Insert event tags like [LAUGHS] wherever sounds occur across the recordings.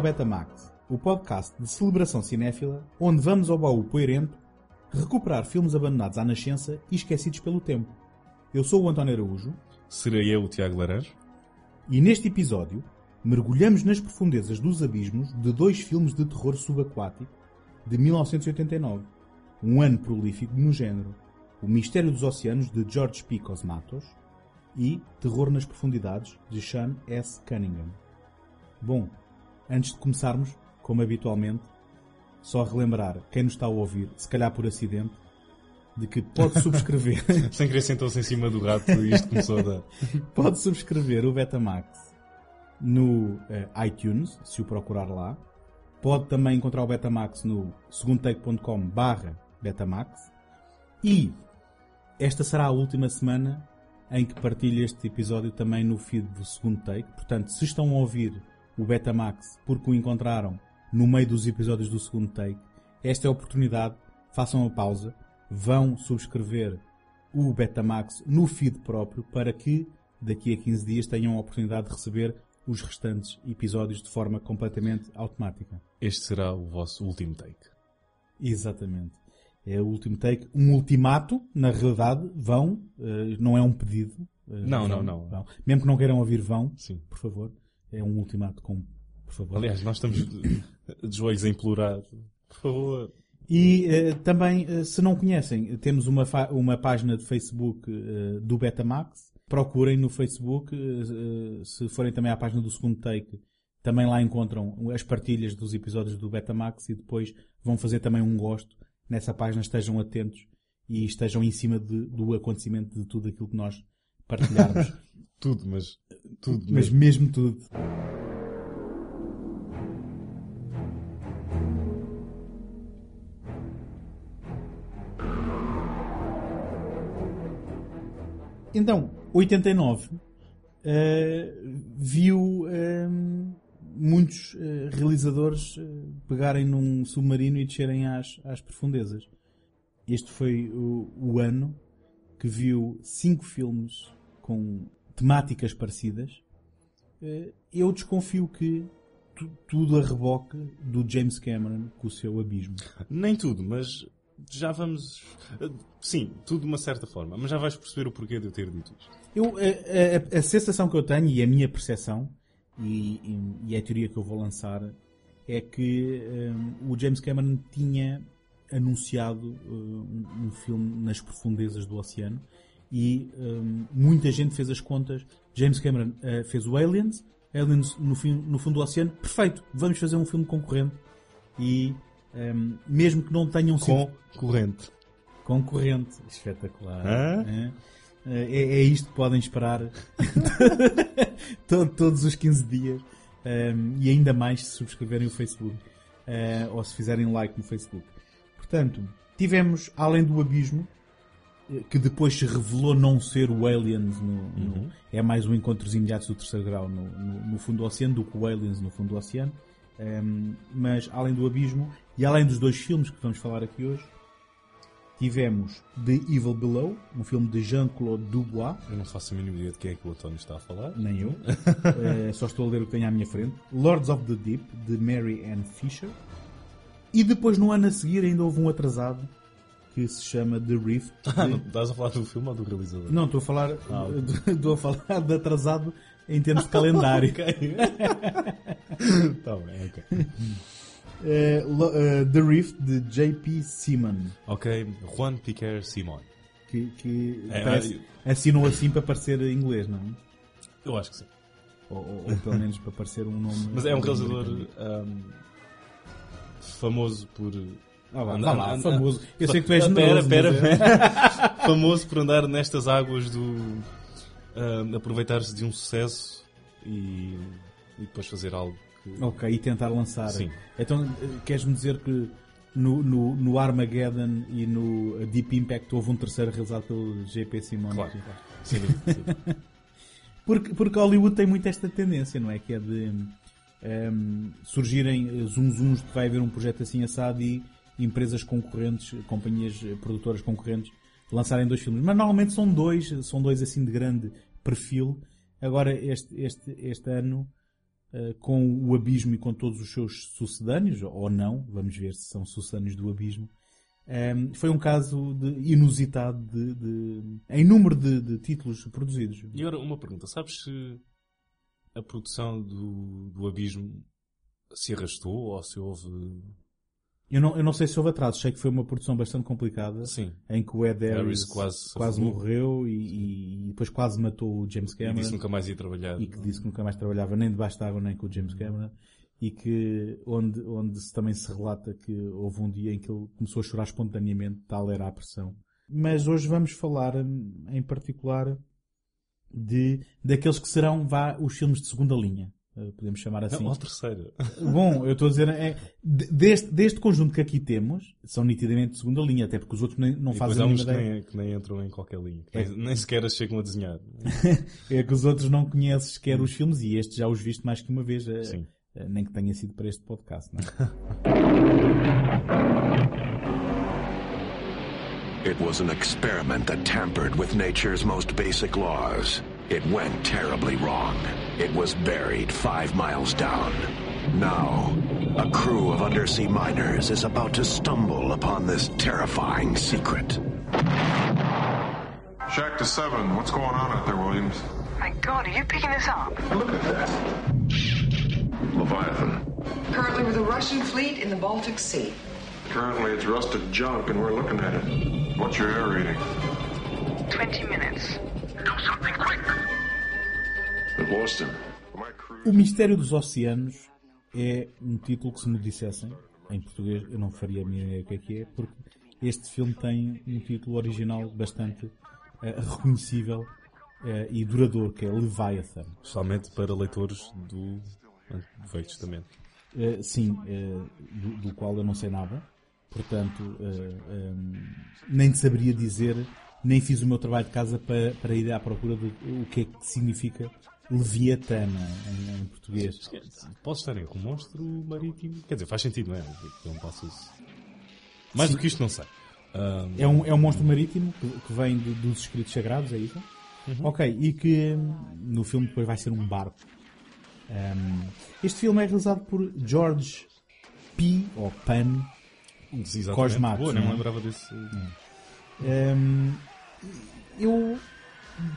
Ao Betamax, o podcast de celebração cinéfila, onde vamos ao baú poeirento recuperar filmes abandonados à nascença e esquecidos pelo tempo. Eu sou o António Araújo Serei eu o Tiago Laranjo? e neste episódio mergulhamos nas profundezas dos abismos de dois filmes de terror subaquático de 1989, um ano prolífico no género O Mistério dos Oceanos de George P. Cosmatos e Terror nas Profundidades de Sean S. Cunningham. Bom, antes de começarmos, como habitualmente, só relembrar quem nos está a ouvir, se calhar por acidente, de que pode subscrever, [LAUGHS] Sem querer sentou-se em cima do gato e isto começou a dar. [LAUGHS] pode subscrever o Betamax no eh, iTunes, se o procurar lá. Pode também encontrar o Betamax no segundotake.com barra Betamax. E esta será a última semana em que partilho este episódio também no feed do segundo take. Portanto, se estão a ouvir o Betamax porque o encontraram no meio dos episódios do segundo take, esta é a oportunidade, façam a pausa, vão subscrever o Betamax no feed próprio para que daqui a 15 dias tenham a oportunidade de receber os restantes episódios de forma completamente automática. Este será o vosso último take. Exatamente. É o último take. Um ultimato, na realidade, vão, eh, não é um pedido. eh, Não, vão, não, não. vão. Mesmo que não queiram ouvir, vão, Sim. por favor. É um ultimato com, por favor. Aliás, nós estamos de de joelhos a implorar. Por favor. E eh, também, eh, se não conhecem, temos uma, uma página de Facebook eh, do Betamax. Procurem no Facebook. eh, se forem também à página do segundo take, também lá encontram as partilhas dos episódios do Betamax e depois vão fazer também um gosto. Nessa página estejam atentos e estejam em cima de- do acontecimento de tudo aquilo que nós partilharmos. [LAUGHS] Tudo, mas. Tudo. Mas mesmo. mesmo tudo. Então, 89 eh, viu eh, muitos eh, realizadores eh, pegarem num submarino e descerem às, às profundezas. Este foi o, o ano que viu cinco filmes com temáticas parecidas. Eh, Eu desconfio que tu- tudo a reboque do James Cameron com o seu abismo. Nem tudo, mas já vamos. Sim, tudo de uma certa forma. Mas já vais perceber o porquê de eu ter dito isto. Eu, a, a- a sensação que eu tenho e a minha percepção, e, e- e é a teoria que eu vou lançar, é que hum, o James Cameron tinha anunciado um, um filme nas profundezas do oceano e hum, muita gente fez as contas. James Cameron eh, fez o Aliens, Aliens no, fim- no fundo do oceano, perfeito, vamos fazer um filme concorrente. E hum, mesmo que não tenham sido Concorrente. Concorrente. Espetacular. É, é, é isto que podem esperar [LAUGHS] To- todos os 15 dias. Um, e ainda mais se subscreverem o Facebook. Uh, ou se fizerem like no Facebook. Portanto, tivemos, além do abismo, que depois se revelou não ser o Aliens, no, no- é mais um encontros imediatos do terceiro grau no, no- no fundo do oceano do que o Aliens no fundo do oceano. Um, mas além do abismo e além dos dois filmes que vamos falar aqui hoje, tivemos The Evil Below, um filme de Jean-Claude Dubois, Eu não faço a mínima ideia de quem é que o António está a falar. nem eu, [LAUGHS] Eh, só estou a ler o que tenho à minha frente, Lords of the Deep, de Mary Ann Fisher, e depois no ano a seguir ainda houve um atrasado que se chama The Rift. [LAUGHS] Ah, de- estás a falar do filme ou do realizador? Não, estou a falar, Ah, ok. [LAUGHS] estou a falar de atrasado em termos de calendário. [LAUGHS] Ok. Tá bem, ok. Eh, The Rift de J.P. Seaman, Ok, Juan Piquer Simon. que, que É, parece- assinou assim para parecer inglês, não é? Eu acho que sim. Ou, ou- ou pelo menos para parecer um nome. Mas é um realizador ahm, famoso por. Ah, vá, Anda- vá lá, famoso. Eu sei que tu és Pera, pera, é- pera. [LAUGHS] famoso por andar nestas águas do. ahm, aproveitar-se de um sucesso e, e depois fazer algo que. Ok, e tentar lançar. Sim. Então, queres-me dizer que no, no, no Armageddon e no Deep Impact houve um terceiro realizado pelo JP Simon? Claro. Sim, sim. [LAUGHS] Porque, porque Hollywood tem muito esta tendência, não é? Que é de ehm, surgirem eh, zoom zooms de que vai haver um projeto assim assado e empresas concorrentes, companhias eh, produtoras concorrentes lançarem dois filmes. Mas normalmente são dois, são dois assim de grande perfil. Agora, este, este, este ano, uh, com o Abismo e com todos os seus sucedâneos, ou não, vamos ver se são sucedâneos do Abismo. Um, foi um caso de, inusitado de, de, em número de, de, títulos produzidos. E agora uma pergunta, sabes se a produção do, do Abismo se arrastou ou se houve eu não, eu não sei se houve atraso, sei que foi uma produção bastante complicada. Sim. Em que o Ed Harris, quase, quase morreu e, e, depois quase matou o James Cameron. E disse que nunca mais ia trabalhar. E que disse que nunca mais trabalhava nem debaixo de água nem com o James Cameron. E que, onde, onde se, também se relata que houve um dia em que ele começou a chorar espontaneamente, tal era a pressão. Mas hoje vamos falar, em particular, de, daqueles que serão, vá, os filmes de segunda linha. Eh, podemos chamar assim. Não, ou terceira. [LAUGHS] Bom, eu estou a dizer, é, deste, deste conjunto que aqui temos, são nitidamente de segunda linha, até porque os outros nem, não e fazem uns que nem, que nem entram em qualquer linha, é. nem, nem, sequer as chegam a desenhar. [LAUGHS] é que os outros não conheces sequer os filmes e este já os viste mais que uma vez, eh, Sim. Eh, nem que tenha sido para este podcast, não é? [LAUGHS] It was an experiment that tampered with nature's most basic laws. It went terribly wrong. It was buried five miles down. Now, a crew of undersea miners is about to stumble upon this terrifying secret. Shack to seven. What's going on out there, Williams? My God, are you picking this up? Look at that. Leviathan. Currently with a Russian fleet in the Baltic Sea. Currently it's rusted junk and we're looking at it. What's your air reading? 20 minutes. Do something quick. O Mistério dos Oceanos é um título que se me dissessem, em português eu não faria a minha ideia o que é que é, porque este filme tem um título original bastante uh, reconhecível uh, e duradouro, que é Leviathan. Especialmente para leitores do Velho Testamento. Uh, sim, do, do, qual eu não sei nada, portanto um, nem saberia dizer nem fiz o meu trabalho de casa para, para ir à procura do o que é que significa Leviatana em, em português. Posso estar em um monstro marítimo? Quer dizer, faz sentido, não é? Não posso Mais Sim. do que isto, não sei. Um... É, um, é um monstro marítimo que, que vem dos escritos sagrados, é isso? Uhum. Ok, e que no filme depois vai ser um barco. Um, este filme é realizado por George P. ou Pan Cosmatos. Boa, não, não lembrava desse. Um, eu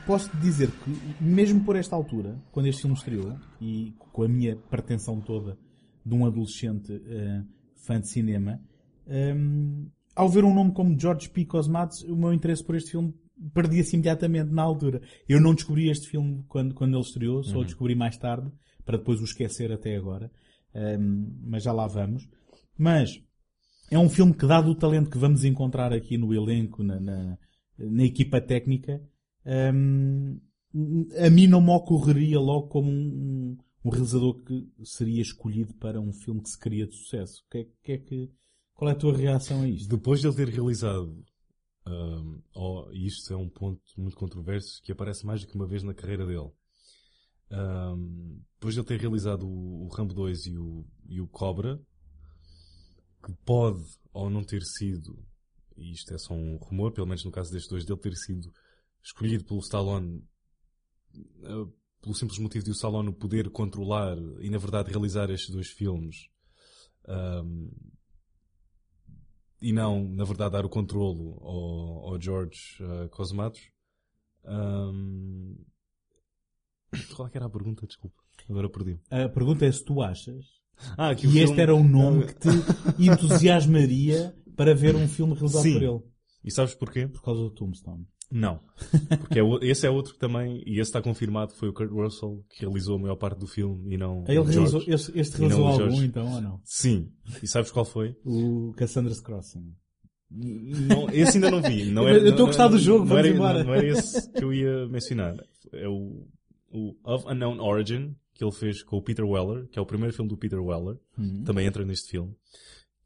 posso dizer que, mesmo por esta altura, quando este filme estreou, e com a minha pretensão toda de um adolescente uh, fã de cinema, um, ao ver um nome como George P. Cosmatos, o meu interesse por este filme perdia-se imediatamente na altura. Eu não descobri este filme quando, quando ele estreou, só uhum. o descobri mais tarde, para depois o esquecer até agora. Um, mas já lá vamos. Mas é um filme que, dado o talento que vamos encontrar aqui no elenco, na, na, na equipa técnica, um, a mim não me ocorreria logo como um, um, realizador que seria escolhido para um filme que se queria de sucesso. Que é, que é que, qual é a tua reação a isto? Depois de ele ter realizado, um, oh, isto é um ponto muito controverso que aparece mais do que uma vez na carreira dele. Um, depois de ele ter realizado o, o Rambo 2 e o, e o Cobra, que pode ou não ter sido, e isto é só um rumor, pelo menos no caso destes dois, dele ter sido escolhido pelo Stallone uh, pelo simples motivo de o Stallone poder controlar e na verdade realizar estes dois filmes um, e não na verdade dar o controlo ao, ao George uh, Cosmatos um, [COUGHS] qual é era a pergunta? Desculpa, agora perdi. A pergunta é se tu achas ah, que, que este era o nome que te entusiasmaria para ver um filme realizado Sim. por ele. E sabes porquê? Por causa do Tombstone. Não. Porque é, esse é outro que também, e esse está confirmado, foi o Kurt Russell que realizou a maior parte do filme e não Ele realizou, este, este realizou algum então ou não? Sim. E sabes qual foi? O Cassandra's Crossing. Não, esse ainda não vi. Não era, eu estou a gostar do jogo, não era, embora. Não, não era esse que eu ia mencionar. É o, o Of Unknown Origin, que ele fez com o Peter Weller, que é o primeiro filme do Peter Weller. Uhum. Também entra neste filme.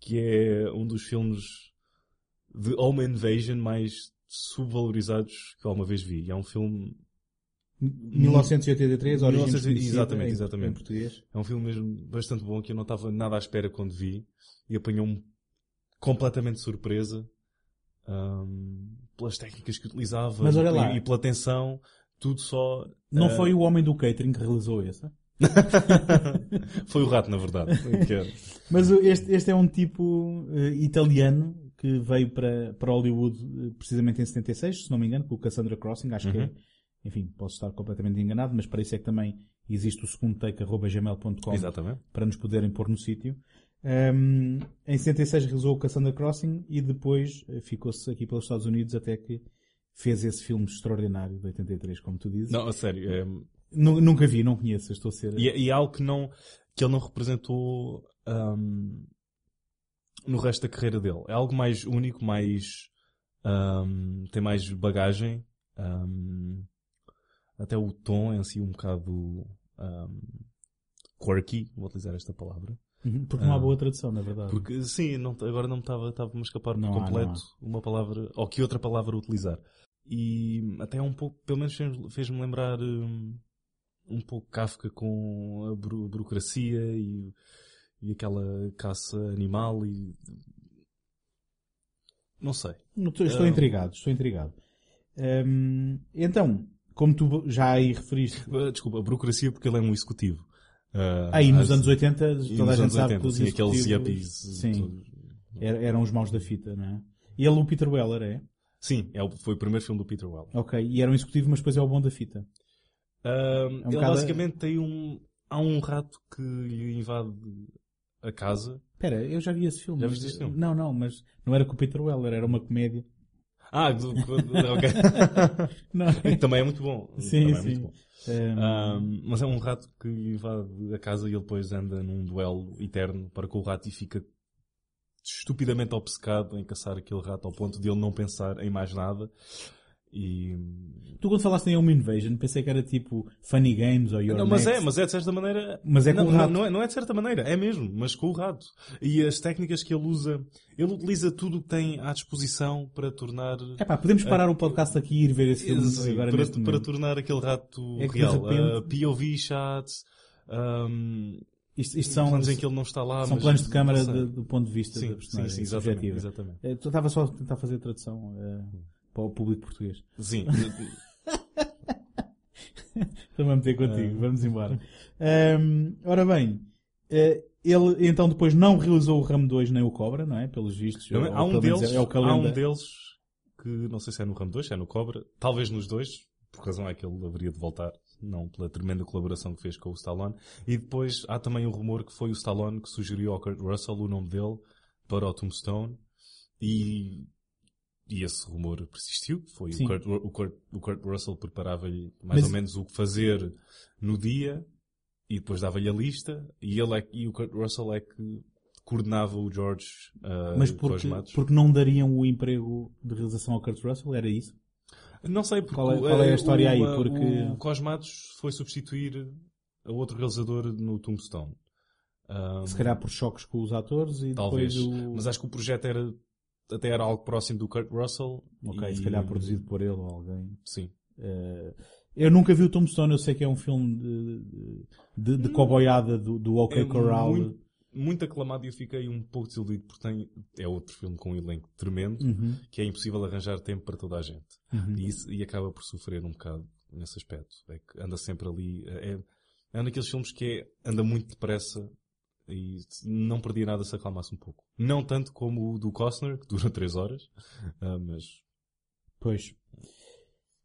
Que é um dos filmes de home invasion mais subvalorizados que alguma vez vi. É um filme 1983, Origins 1900, exatamente, exatamente. em português. É um filme mesmo bastante bom que eu não estava nada à espera quando vi e apanhou-me completamente de surpresa um, pelas técnicas que utilizava Mas olha lá. E, e pela tensão, tudo só. Não uh, foi o homem do catering que realizou essa? [LAUGHS] Foi o rato, na verdade. Era. Mas este, este é um tipo eh, italiano que veio para, para Hollywood eh, precisamente em 76, se não me engano, com o Cassandra Crossing, acho que é. Enfim, posso estar completamente enganado, mas para isso é que também existe o segundo take arroba gmail.com Exatamente. para nos poderem pôr no sítio. Ahm, em 76 realizou o Cassandra Crossing e depois eh, ficou-se aqui pelos Estados Unidos até que fez esse filme extraordinário de 83, como tu dizes. Não, a sério. é- Nu- Nunca vi, não conheço, estou a ser... E, e é algo que, não, que ele não representou ahm, no resto da carreira dele. É algo mais único, mais. ahm, tem mais bagagem. ahm, até o tom em si um bocado ahm, quirky, vou utilizar esta palavra. Uhum, Porque não há Ah. boa tradução, na verdade. Porque sim, não, agora não me estava estava a escapar por Não há, completo não uma palavra, ou que outra palavra utilizar. E até um pouco, pelo menos fez- fez-me lembrar hum, um pouco Kafka com a buro- burocracia e, e aquela caça animal e não sei. Não, Estou, estou Ah. intrigado, estou intrigado. Hum, então, como tu já aí referiste, Uh, [LAUGHS] Desculpa, a burocracia porque ele é um executivo. Uh, aí nos as- anos 80, e toda a gente anos sabe 80, que os sim, aqueles executivos- yuppies. Sim, todos. er- eram os maus da fita, não é? E ele, o Peter Weller, é? Sim, é o- foi o primeiro filme do Peter Weller. Ok, e era um executivo, mas depois é o bom da fita. Um, ele bocado- basicamente tem um. Há um rato que lhe invade a casa. Espera, eu já vi esse filme. Já viste esse filme? Não, não, mas não era com o Peter Weller, era uma comédia. Ah, do- [LAUGHS] ok. Não. E também é muito bom. Sim, Também é sim. muito bom. Hum, Um, mas é um rato que invade a casa e ele depois anda num duelo eterno para com o rato e fica estupidamente obcecado em caçar aquele rato ao ponto de ele não pensar em mais nada. E. Tu quando falaste em Home Invasion, pensei que era tipo Funny Games ou Your Não, mas Next. é, mas é de certa maneira. Mas é com não, o rato. Não, é, não é de certa maneira, é mesmo, mas com o rato. E as técnicas que ele usa, ele utiliza tudo o que tem à disposição para tornar. Epá, podemos parar o podcast aqui e ir ver esse filme Sim, agora para, neste para tornar aquele rato É real. repente- Uh, POV shots, um, Isto, isto são, planos em que ele não está lá. são mas planos de câmara de- do ponto de vista Sim, da personagem sim, sim, exatamente, subjetiva. exatamente. Eh, Tu estava só a tentar fazer tradução eh, para o público português. Sim. [LAUGHS] Estou-me a meter contigo, vamos embora. Ahm, ora bem, eh, ele então depois não realizou o Ramo 2 nem o Cobra, não é? Pelos vistos. Ou há um deles, é há um deles que não sei se é no Ram 2, se é no Cobra, talvez nos dois, por razão é que ele haveria de voltar, não pela tremenda colaboração que fez com o Stallone. E depois há também um rumor que foi o Stallone que sugeriu ao Kurt Russell o nome dele para o Tombstone e, e esse rumor persistiu. Foi o Kurt, o, Kurt, o Kurt Russell preparava-lhe mais Mas- ou menos o que fazer no dia e depois dava-lhe a lista e ele é, e o Kurt Russell é que coordenava o George ah, Mas porque, porque não dariam o emprego de realização ao Kurt Russell? Era isso? Não sei porque Qual é- qual é a eh, história o, aí? Porque- o Cosmatos foi substituir a outro realizador no Tombstone. Ah, Se calhar por choques com os atores e talvez. depois o... Mas acho que o projeto era até era algo próximo do Kurt Russell. Ok, e- se calhar produzido por ele ou alguém. Sim. Eh, eu nunca vi o Tombstone, eu sei que é um filme de, de, de, de coboiada do, do OK É Corral. muito, muito aclamado e eu fiquei um pouco desiludido porque tem, é outro filme com um elenco tremendo Uhum, que é impossível arranjar tempo para toda a gente. uhum. E, isso- e acaba por sofrer um bocado nesse aspecto. É que anda sempre ali. É, é um daqueles filmes que é, anda muito depressa e não perdia nada se acalmasse um pouco. Não tanto como o do Costner, que dura [LAUGHS] 3 horas, ah, mas Pois.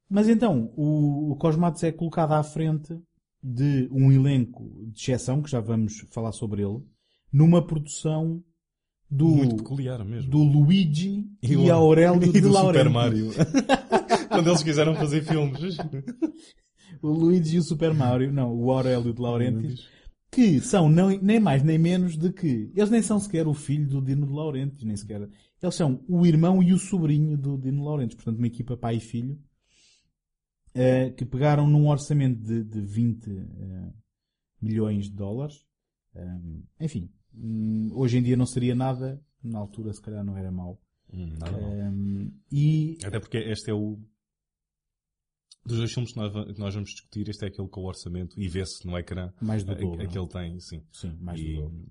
Mas então, o, o Cosmatos é colocado à frente de um elenco de exceção, que já vamos falar sobre ele, numa produção do, muito peculiar mesmo. do Luigi e, o- a Aurélio [LAUGHS] e de do Laurentiis. Super Mario. [LAUGHS] Quando eles quiseram fazer filmes. O Luigi e o Super Mario, não, o Aurélio de Laurentiis, que são não- nem mais nem menos de que eles nem são sequer o filho do Dino de Laurentiis, nem sequer. Eles são o irmão e o sobrinho do Dino Laurentiis, portanto uma equipa pai e filho, eh, que pegaram num orçamento de, de 20 eh, milhões de dólares. Um, enfim, hum, hoje em dia não seria nada, na altura se calhar não era mau. Hum. Um, e Até porque este é o. Dos dois filmes que nós, vamos discutir, este é aquele com o orçamento e vê-se no ecrã mais do dobro. aquele tem, sim. Sim, mais E- do dobro.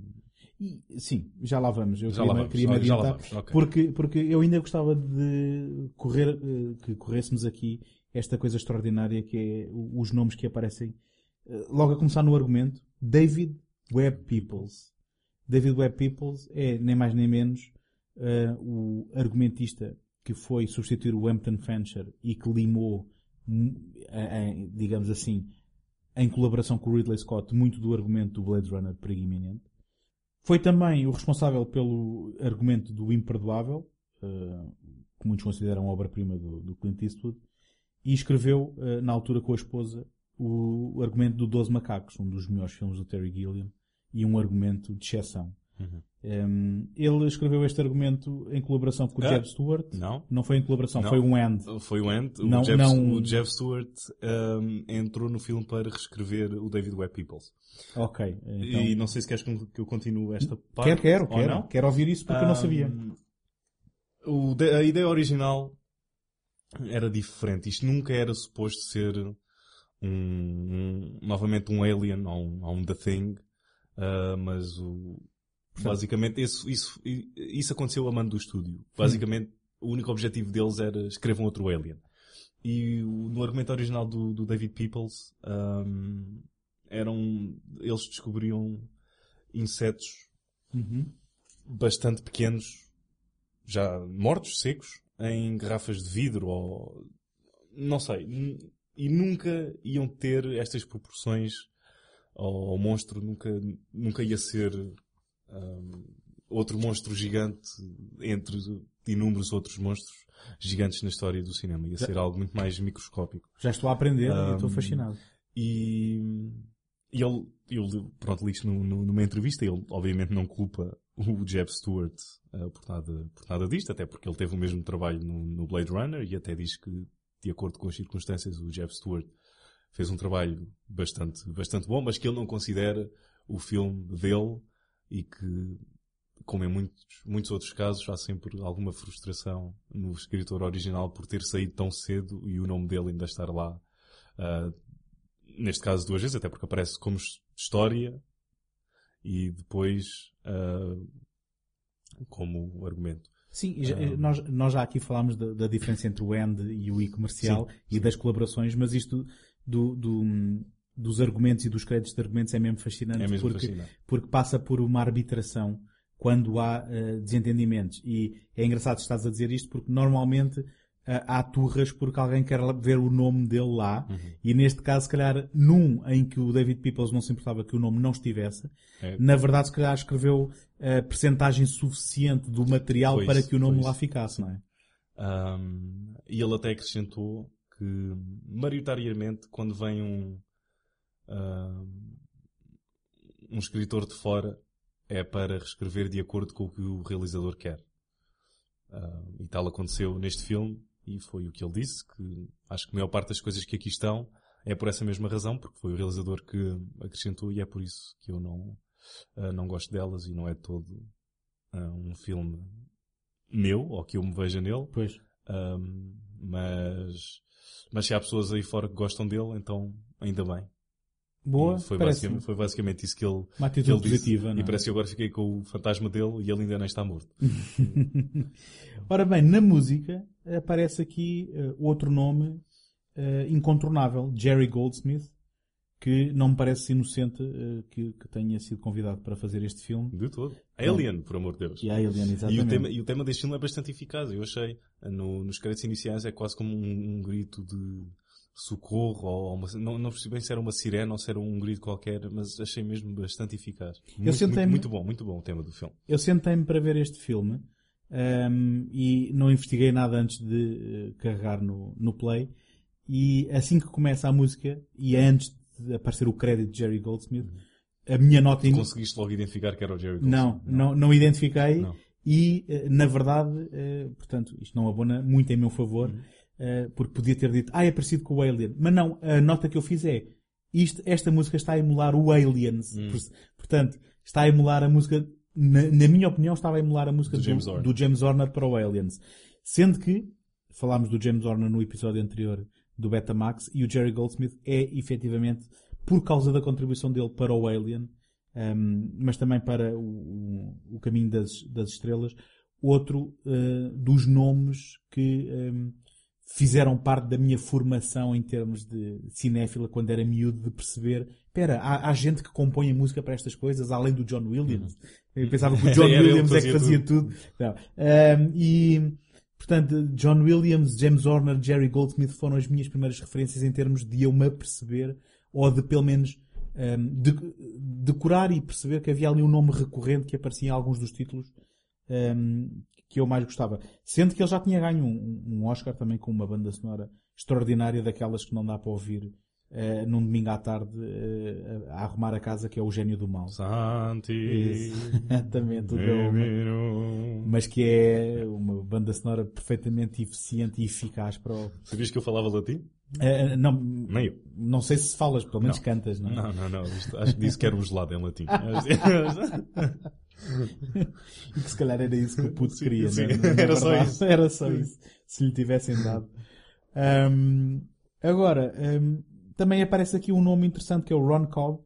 E, sim, já lá vamos. Eu Já queria, lá vamos, queria me adiantar. vamos, ok. Porque, porque eu ainda gostava de correr, eh, que corrêssemos aqui esta coisa extraordinária que é os nomes que aparecem eh, logo a começar no argumento, David Webb Peoples. David Webb Peoples é nem mais nem menos eh, o argumentista que foi substituir o Hampton Fancher e que limou, digamos assim, em colaboração com o Ridley Scott, muito do argumento do Blade Runner perigo iminente. Foi também o responsável pelo argumento do Imperdoável, eh, que muitos consideram obra-prima do, Clint Eastwood, e escreveu, eh, na altura com a esposa, o, o argumento do Doze Macacos, um dos melhores filmes do Terry Gilliam, e um argumento de exceção. Um, ele escreveu este argumento em colaboração com o Ah, Jeb Stewart. não. Não foi em colaboração, Não. foi um end. Foi o Ant. O, Não- Jeff, não- o Jeff Stewart um, entrou no filme para reescrever o David Webb Peoples. Ok. Então, E não sei se queres que eu continue esta parte. quero, quero, ou quero. não. Quero ouvir isso porque eu não sabia. Um, o a ideia original era diferente. Isto nunca era suposto ser um, um- novamente um Alien ou um, ou um The Thing. Uh, mas o, basicamente isso, isso, isso aconteceu a mando do estúdio. Basicamente o único objetivo deles era escrevam outro Alien. E no argumento original do, do David Peoples um, eram, eles descobriam insetos Uhum. bastante pequenos, já mortos, secos, em garrafas de vidro ou não sei. E nunca iam ter estas proporções ao monstro, nunca, nunca ia ser hum, outro monstro gigante entre inúmeros outros monstros gigantes na história do cinema. Ia ser algo muito mais microscópico. Já estou a aprender e Um, estou fascinado. E, e ele, ele, pronto, li isto no- no- numa entrevista, ele obviamente não culpa o Jeb Stewart eh, por, nada, por nada disto, até porque ele teve o mesmo trabalho no, no Blade Runner e até diz que, de acordo com as circunstâncias, o Jeb Stewart fez um trabalho bastante, bastante bom, mas que ele não considera o filme dele e que, como em muitos, muitos outros casos, há sempre alguma frustração no escritor original por ter saído tão cedo e o nome dele ainda estar lá ah, neste caso duas vezes, até porque aparece como his- história e depois ah, como argumento. Sim, e já- um, nós, nós já aqui falámos da, da diferença entre o end e o e-comercial e das colaborações, mas isto do, do- dos argumentos e dos créditos de argumentos é mesmo fascinante É mesmo porque, fascinante. porque passa por uma arbitração quando há eh, desentendimentos. E é engraçado que estás a dizer isto porque normalmente eh, há turras porque alguém quer ver o nome dele lá Uhum. e neste caso, se calhar, num em que o David Peoples não se importava que o nome não estivesse, É. na verdade, se calhar escreveu a percentagem suficiente do material para que o nome lá ficasse, não é? Um, e ele até acrescentou que, maioritariamente, quando vem um, um, um escritor de fora, é para reescrever de acordo com o que o realizador quer. Um, e tal aconteceu neste filme, e foi o que ele disse, que acho que a maior parte das coisas que aqui estão é por essa mesma razão, porque foi o realizador que acrescentou, e é por isso que eu não, ah, não gosto delas, e não é todo ah, um filme meu, ou que eu me veja nele, Pois. mas, mas se há pessoas aí fora que gostam dele, então ainda bem. Boa, E foi, basicamente, foi basicamente isso que ele, uma que ele disse. E é? parece que agora fiquei com o fantasma dele e ele ainda não está morto. [LAUGHS] Ora bem, na música aparece aqui eh, outro nome eh, incontornável, Jerry Goldsmith, que não me parece inocente eh, que, que tenha sido convidado para fazer este filme. De todo. Alien, por amor de Deus. E Alien, E exatamente. o, tema, e o tema deste filme é bastante eficaz, eu achei. No- nos créditos iniciais é quase como um, um grito de socorro, ou uma, não, não percebi bem se era uma sirene ou se era um grito qualquer, mas achei mesmo bastante eficaz. Muito, muito, muito bom, muito bom o tema do filme. Eu sentei-me para ver este filme ehm, e não investiguei nada antes de eh, carregar no, no play. E assim que começa a música, e antes de aparecer o crédito de Jerry Goldsmith, a minha nota... in- Conseguiste logo identificar que era o Jerry Goldsmith? Não, não, não identifiquei Não. e, eh, na verdade, eh, portanto, isto não abona muito em meu favor, Uhum. Eh, porque podia ter dito, ah, é parecido com o Alien. Mas não, a nota que eu fiz é, isto, esta música está a emular o Aliens. Hum. Por- Portanto, está a emular a música, na, na minha opinião, estava a emular a música Do James Horner. do James Horner para o Aliens. Sendo que, falámos do James Horner no episódio anterior do Betamax, e o Jerry Goldsmith é, efetivamente, por causa da contribuição dele para o Alien, um, mas também para o, o- o caminho das, das estrelas, outro uh, dos nomes que um, fizeram parte da minha formação em termos de cinéfila quando era miúdo de perceber, espera, há, há gente que compõe a música para estas coisas, além do John Williams. Eu pensava que o [LAUGHS] John ele que Williams é que fazia fazia tudo. Não. Ahm, e, portanto, John Williams, James Horner, Jerry Goldsmith foram as minhas primeiras referências em termos de eu me aperceber, ou de pelo menos ahm, de- decorar e perceber que havia ali um nome recorrente que aparecia em alguns dos títulos ahm, que eu mais gostava. Sendo que ele já tinha ganho um, um Oscar também com uma banda sonora extraordinária daquelas que não dá para ouvir eh, num domingo à tarde eh, a arrumar a casa, que é o Gênio do Mal. Santi. Exatamente, o. Emiro. Mas que é uma banda sonora perfeitamente eficiente e eficaz para o... Sabias que eu falava latim? Eh, não, Nem eu. não sei se falas, pelo menos Não. cantas, não é? Não, não, não. Isto- acho que disse que era um gelado em latim. [LAUGHS] [LAUGHS] [LAUGHS] E que se calhar era isso que o puto Sim, queria, sim. é? Na [LAUGHS] Era só isso. Era só isso. Se lhe tivessem dado. Ahm, agora, ahm, também aparece aqui um nome interessante que é o Ron Cobb.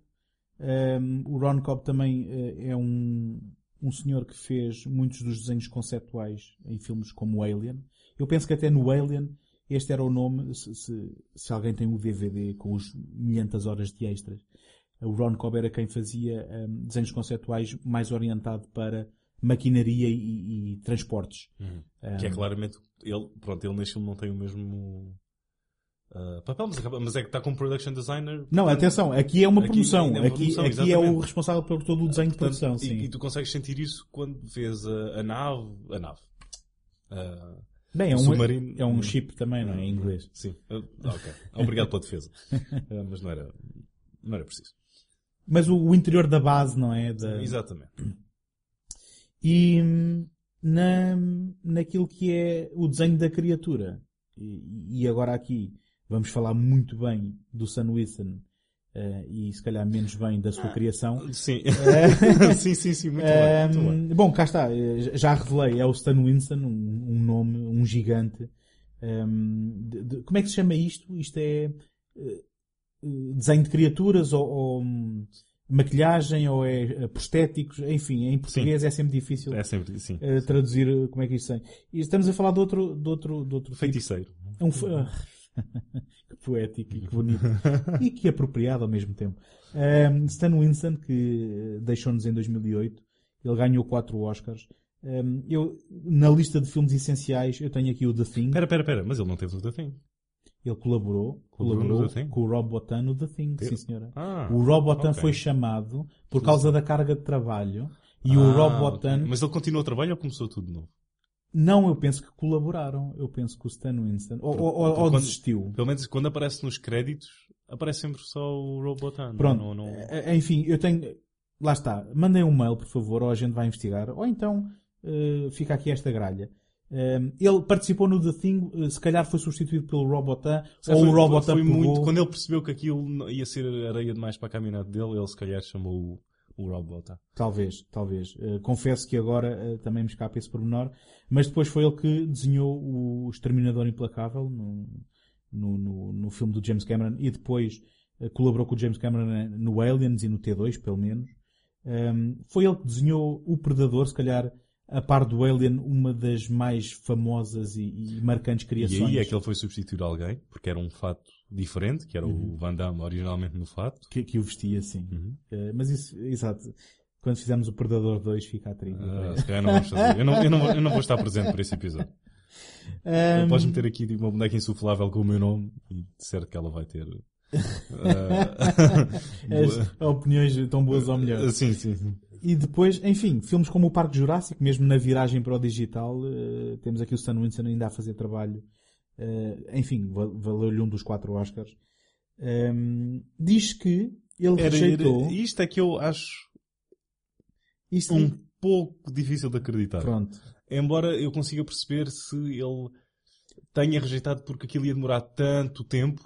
Ahm, o Ron Cobb também eh, é um, um senhor que fez muitos dos desenhos conceptuais em filmes como Alien. Eu penso que até no Alien este era o nome, se, se, se alguém tem o DVD com os milhentas horas de extras. O Ron Cobb era quem fazia ahm, desenhos conceptuais mais orientado para maquinaria e, e transportes. Que é claramente. Ele, pronto, ele neste filme não tem o mesmo. ah, papel, mas, mas é que está como production designer. Não, atenção, aqui é uma Aqui promoção. é uma Aqui, promoção, aqui é o responsável por todo o desenho de Portanto, produção, e, sim. e tu consegues sentir isso quando vês a, a nave. A nave. Ah, Bem, é o um, submarino- é um chip também, não é? Em inglês. sim. Ah, ok. Obrigado pela defesa. Ah, mas não era, não era preciso. Mas o, o interior da base, não é? Da- Exatamente. E na, naquilo que é o desenho da criatura. E, e agora aqui vamos falar muito bem do Sam Wilson eh, e se calhar menos bem da sua criação. Sim. É. [LAUGHS] sim, sim, sim. Muito bem. Muito bem. Hum, bom, cá está. eh, Já revelei. É o Stan Winston, um, um nome, um gigante. Hum, de- de- como é que se chama isto? Isto é eh, eh, desenho de criaturas ou, ou, hum, maquilhagem ou é eh, prostéticos? Enfim, em português é sempre difícil É sempre, sim. eh, traduzir eh, como é que isto tem. E estamos a falar de outro, de outro, de outro tipo. Feiticeiro. É um fe- [LAUGHS] que poético e que bonito. [LAUGHS] e que apropriado ao mesmo tempo. Um, Stan Winston, que eh, deixou-nos em 2008, ele ganhou quatro Oscars. Um, eu, na lista de filmes essenciais, eu tenho aqui o The Thing. Pera, pera, pera. Mas ele não teve o The Thing. Ele colaborou, Colaborou com o Rob Bottin no The Thing, sim senhora. Ah, o Rob Bottin ok. foi chamado por causa da carga de trabalho e o Ah, Rob ok. Bottin Mas ele continuou a trabalho ou começou tudo de novo? não, eu penso que colaboraram. Eu penso que o Stan Winston ou, ou- ou- Quando- desistiu. Pelo menos quando aparece nos créditos, aparece sempre só o Robotan. Pronto. Não, não... Eh, Enfim, eu tenho. Lá está. Mandem um mail, por favor, ou a gente vai investigar. Ou então eh, fica aqui esta gralha. Eh, ele participou no The Thing, eh, se calhar foi substituído pelo Robotan, ou foi- o Robotan foi pegou... muito Quando ele percebeu que aquilo ia ser areia demais para a caminhonete dele, ele se calhar chamou o, o Robotan. Talvez, talvez. Eh, confesso que agora eh, também me escapa esse pormenor. Mas depois foi ele que desenhou o Exterminador Implacável no, no, no, no filme do James Cameron e depois colaborou com o James Cameron no Aliens e no T2, pelo menos. Um, foi ele que desenhou o Predador, se calhar a par do Alien, uma das mais famosas e, e marcantes E criações aí é que ele foi substituir alguém, porque era um fato diferente, que era Uhum. o Van Damme originalmente no fato. que, que o vestia assim. Uhum. Eh, mas isso, exato. Quando fizermos o Predador 2 fica a trilha. Ah, se calhar não vamos fazer. Eu não, eu, não, vou- eu não vou estar presente por esse episódio. Um, Podes meter aqui tipo, uma boneca insuflável com o meu nome e certo que ela vai ter. [LAUGHS] ah, [LAUGHS] as opiniões tão boas ou melhor. sim, sim, sim. E depois, enfim, filmes como o Parque Jurássico, mesmo na viragem para o digital, eh, temos aqui o Stan Winston ainda a fazer trabalho. Eh, enfim, val- valeu-lhe um dos quatro Oscars. Ehm, diz que ele Era, rejeitou. era- isto é que eu acho Isto um pouco difícil de acreditar. Pronto. Embora eu consiga perceber se ele tenha rejeitado porque aquilo ia demorar tanto tempo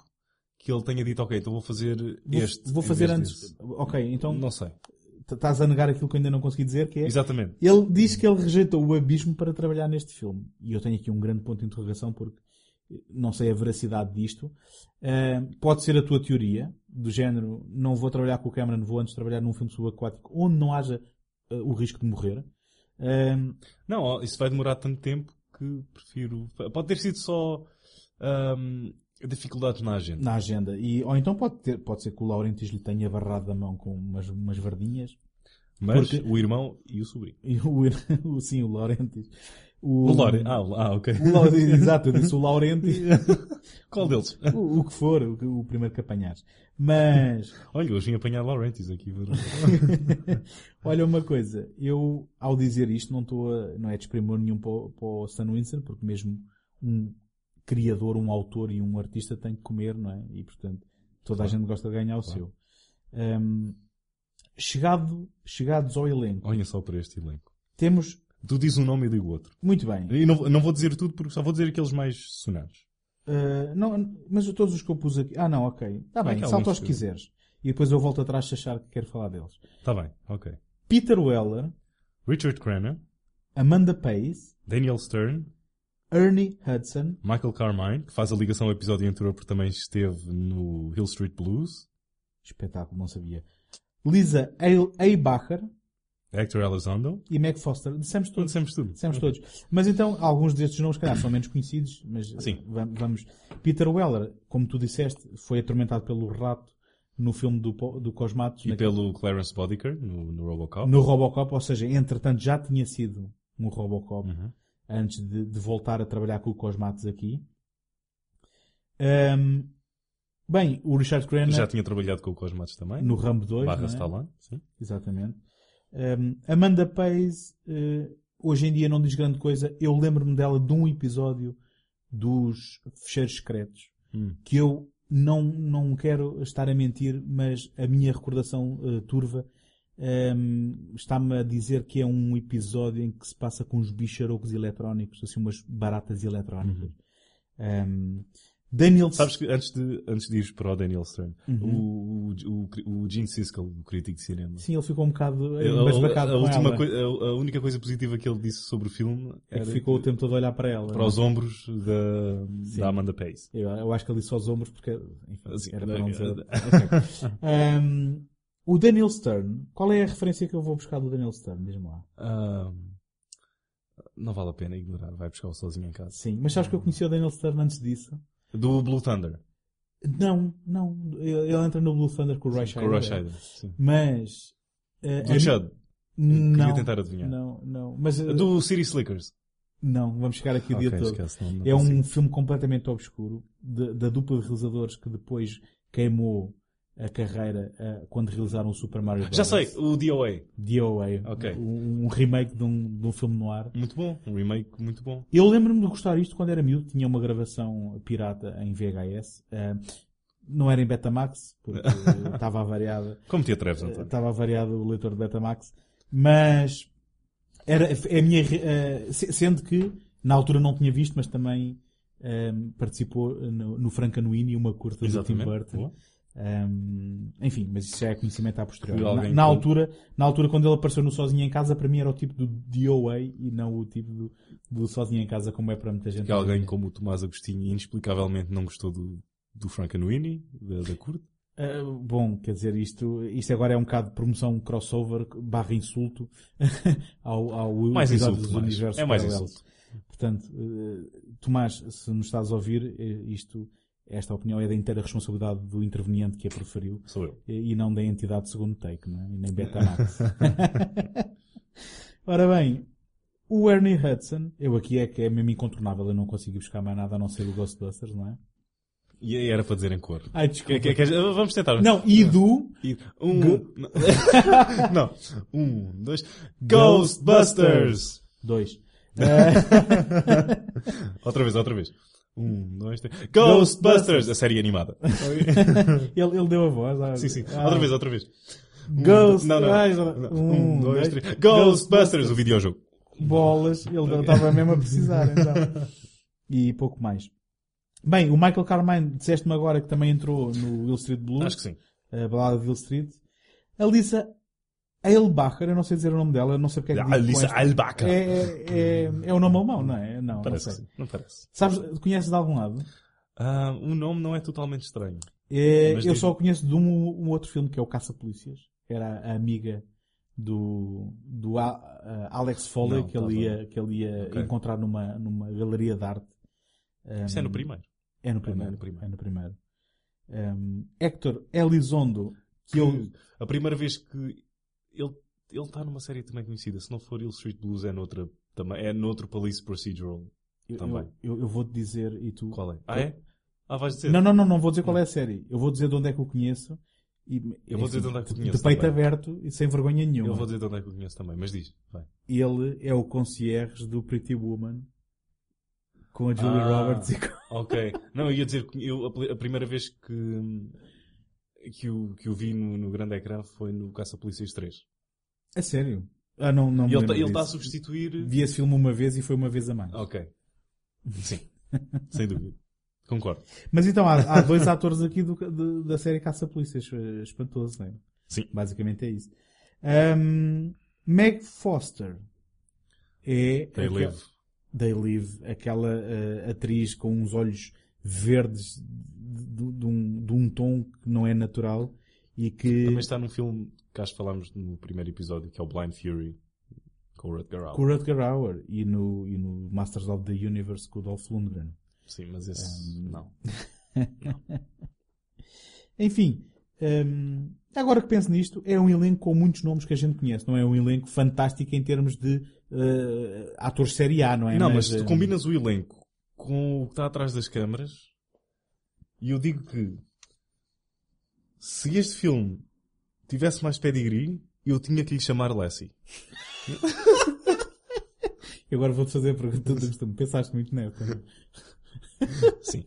que ele tenha dito, ok, então vou fazer Vou, este. vou fazer antes. desse." Ok, então Não sei. Estás a negar aquilo que eu ainda não consegui dizer, que é. Exatamente. Ele disse que ele rejeitou o abismo para trabalhar neste filme. E eu tenho aqui um grande ponto de interrogação porque não sei a veracidade disto. Ah, pode ser a tua teoria, do género, não vou trabalhar com o Cameron, vou antes trabalhar num filme subaquático onde não haja ah, o risco de morrer. Ah, Não, isso vai demorar tanto tempo que prefiro. Pode ter sido só Ahm, dificuldades na agenda. na agenda. E, ou então pode, ter, pode ser que o Laurentiis lhe tenha barrado a mão com umas, umas verdinhas. Mas porque- o irmão e o sobrinho. E o, [LAUGHS] o- sim, o Laurentiis. O Lore. Ah, o- ah, ok. o exato, eu disse o Laurentiis. [LAUGHS] Qual deles? o, o que for, o, o primeiro que apanhares. Mas, [LAUGHS] Olha, hoje vim apanhar Laurentiis aqui. olha uma coisa, eu ao dizer isto não estou a, não é desprimor nenhum para, o- para o Stan Winston, porque mesmo um criador, um autor e um artista tem que comer, não é? E portanto, toda a gente gosta de ganhar o seu. Hum, chegado, chegados ao elenco, Olha só para este elenco. temos, Tu dizes um nome e eu digo outro. muito bem, E não, não vou dizer tudo, porque só vou dizer aqueles mais sonados. Uh, não, mas todos os que eu pus aqui. Ah, não, ok. Está bem, É que há salta aos que quiseres. E depois eu volto atrás se achar que quero falar deles. Tá bem, ok. Peter Weller, Richard Crenna, Amanda Pace, Daniel Stern, Ernie Hudson, Michael Carmine, que faz a ligação ao episódio anterior porque também esteve no Hill Street Blues, espetáculo, não sabia. Lisa Eibacher Hector Elizondo. e Meg Foster. Dissemos todos. Dissemos tudo. Dissemos todos. Mas então, alguns destes nomes, calhar, são menos conhecidos, mas Sim. eh, vam- vamos. Peter Weller, como tu disseste, foi atormentado pelo rato no filme do, do Cosmatos. E naquele- pelo Clarence Bodiker, no, no Robocop. no Robocop, ou seja, entretanto já tinha sido um Robocop Uhum. Antes de, de voltar a trabalhar com o Cosmatos aqui. Ahm, bem, o Richard Crenna Já tinha trabalhado com o Cosmatos também. no Rambo 2, Barra é? Stallone. Sim. exatamente. Ahm, Amanda Pace eh, hoje em dia não diz grande coisa. Eu lembro-me dela de um episódio dos Fecheiros Secretos Hum. que eu não, não quero estar a mentir, mas a minha recordação eh, turva ehm, está-me a dizer que é um episódio em que se passa com uns bicharocos eletrónicos, assim umas baratas eletrónicas. Ehm, Daniel Uhum. Sabes que antes de, antes de ires para o Daniel Stern, Uhum. o, o, o, Gene Siskel, o crítico de cinema, Sim, ele ficou um bocado a, a- embasbacado a com última ela. coi- a, a única coisa positiva que ele disse sobre o filme É que ficou o tempo todo a olhar para ela. para não é? os ombros da, da Amanda Pace. Eu, eu acho que ele disse aos ombros porque enfim, era para não dizer. não- Ok. [LAUGHS] O Daniel Stern, qual é a referência que eu vou buscar do Daniel Stern? Diz-me lá. Ah, não vale a pena ignorar, vai buscar-o sozinho em casa. Sim, mas sabes que eu conheci o Daniel Stern antes disso? Do Blue Thunder, Não, não. Ele ele entra no Blue Thunder com o Rush com o Rush Heider. Sim. Mas. eh, Do a- Chud, Não. queria tentar adivinhar. Não, não. Mas. eh, do City Slickers. Não, vamos chegar aqui o dia Ok, todo. esquece, não- não É um consigo. filme completamente obscuro de- da dupla de realizadores que depois queimou a carreira eh, quando realizaram o Super Mario Bros. Já sei, o DOA. DOA. Ok. Um, um remake de um, de um filme no ar. Muito bom, um remake muito bom. Eu lembro-me de gostar isto quando era miúdo. Tinha uma gravação pirata em VHS. eh, não era em Betamax, porque [LAUGHS] estava avariada. Como te atreves, António? Estava avariado o leitor de Betamax. Mas era é a minha. se- sendo que na altura não tinha visto, mas também eh, participou no, no Frankenweenie, uma curta do Tim Exatamente. Burton. Boa. Um, enfim, mas isso já é conhecimento à posteriori. Na, na altura, na altura, quando ele apareceu no Sozinho em Casa, para mim era o tipo do DOA e não o tipo do, do Sozinho em Casa, como é para muita gente. Que alguém como o Tomás Agostinho inexplicavelmente não gostou do, do Frankenweenie, da, da curta. Uh, bom, quer dizer, isto, isto agora é um bocado de promoção crossover barra insulto [LAUGHS] ao, ao Mais episódio insulto, mais. universos É mais insulto. Portanto, uh, Tomás, se nos estás a ouvir, eh, isto, esta opinião é da inteira responsabilidade do interveniente que a preferiu Sou eu. e não da entidade de segundo take, não é? E nem Betamax. [LAUGHS] [LAUGHS] Ora bem, o Ernie Hudson, eu aqui é que é mesmo incontornável, eu não consigo buscar mais nada a não ser o Ghostbusters, não é? E era para dizer em cor. Ai, Que- desculpa. que- que- vamos tentar. Não, e do E- Um. Go- [LAUGHS] não. Um, dois. Ghostbusters! dois. Eh, Outra vez, outra vez. Um, dois, três. Ghostbusters! A série animada. [LAUGHS] ele, ele deu a voz. ah, sim, sim. ah, Outra vez, outra vez. Um, Ghost- Não, não. Não. um, Um, dois, dois. três. Ghostbusters! O videojogo. Bolas. Ele estava mesmo a precisar, [LAUGHS] então. E pouco mais. Bem, o Michael Carmine, disseste-me agora que também entrou no Will Street Blues. Acho que sim. A balada de Will Street. A Lisa Eilbacher, eu não sei dizer o nome dela, não sei porque é que Alissa esta- Albaca. É, é, é, é o nome alemão, não é? Não, Parece não que sei. Não parece. Sabes, conheces de algum lado? Ah, o nome não é totalmente estranho. É, eu diz- só conheço de um, um outro filme que é o Caça-Polícias. Era a amiga do, do A- a Alex Foley Não, que ele tava- ia, que ele ia Ok. encontrar numa, numa galeria de arte. Isso é no Um, primeiro. É no primeiro. no primeiro. É no primeiro. Um, Hector Elizondo, que eu... A primeira vez que ele ele está numa série também conhecida. Se não for Hill Street Blues, é noutra também. É noutro Police Procedural. Eu, Também. eu, eu vou-te dizer e tu... Qual é? Ah, é? Ah, vais dizer? Não, não, não, não vou dizer qual é a série. Eu vou dizer de onde é que eu conheço. E, Eu vou dizer de onde é que eu conheço De peito também. aberto e sem vergonha nenhuma. Eu vou dizer de onde é que eu conheço também, mas diz. Vai. Ele é o concierge do Pretty Woman com a Julie Ah. Roberts e com... Ok. Não, eu ia dizer que eu, a, a primeira vez que, que, o, que o vi no, no grande ecrã foi no Caça Polícias 3. A sério? Ah, não, não E me ele está a disso. substituir. Vi esse filme uma vez e foi uma vez a mais. Ok. [LAUGHS] Sim. Sem dúvida. Concordo. Mas então há, há dois atores aqui do- de- da série Caça-Polícias. eh, Espantoso, não é? Sim. Basicamente é isso. Ahm, Meg Foster é... They aquela- live. They Live, aquela eh, atriz com uns olhos verdes de, de um, de um tom que não é natural e que Também está num filme que acho que falámos no primeiro episódio, que é o Blind Fury, com o Rutger Hauer. com o Rutger Hauer e no, e no Masters of the Universe com o Dolph Lundgren. Sim, mas esse Um, não. [LAUGHS] Enfim, hum, agora que penso nisto, é um elenco com muitos nomes que a gente conhece. Não é um elenco fantástico em termos de eh, atores série A, não é? não, mas, tu eh, combinas o elenco com o que está atrás das câmaras e eu digo que se este filme tivesse mais pedigree, eu tinha que lhe chamar Lassie. E agora vou-te fazer a pergunta do costume. Pensaste muito nesta. Sim.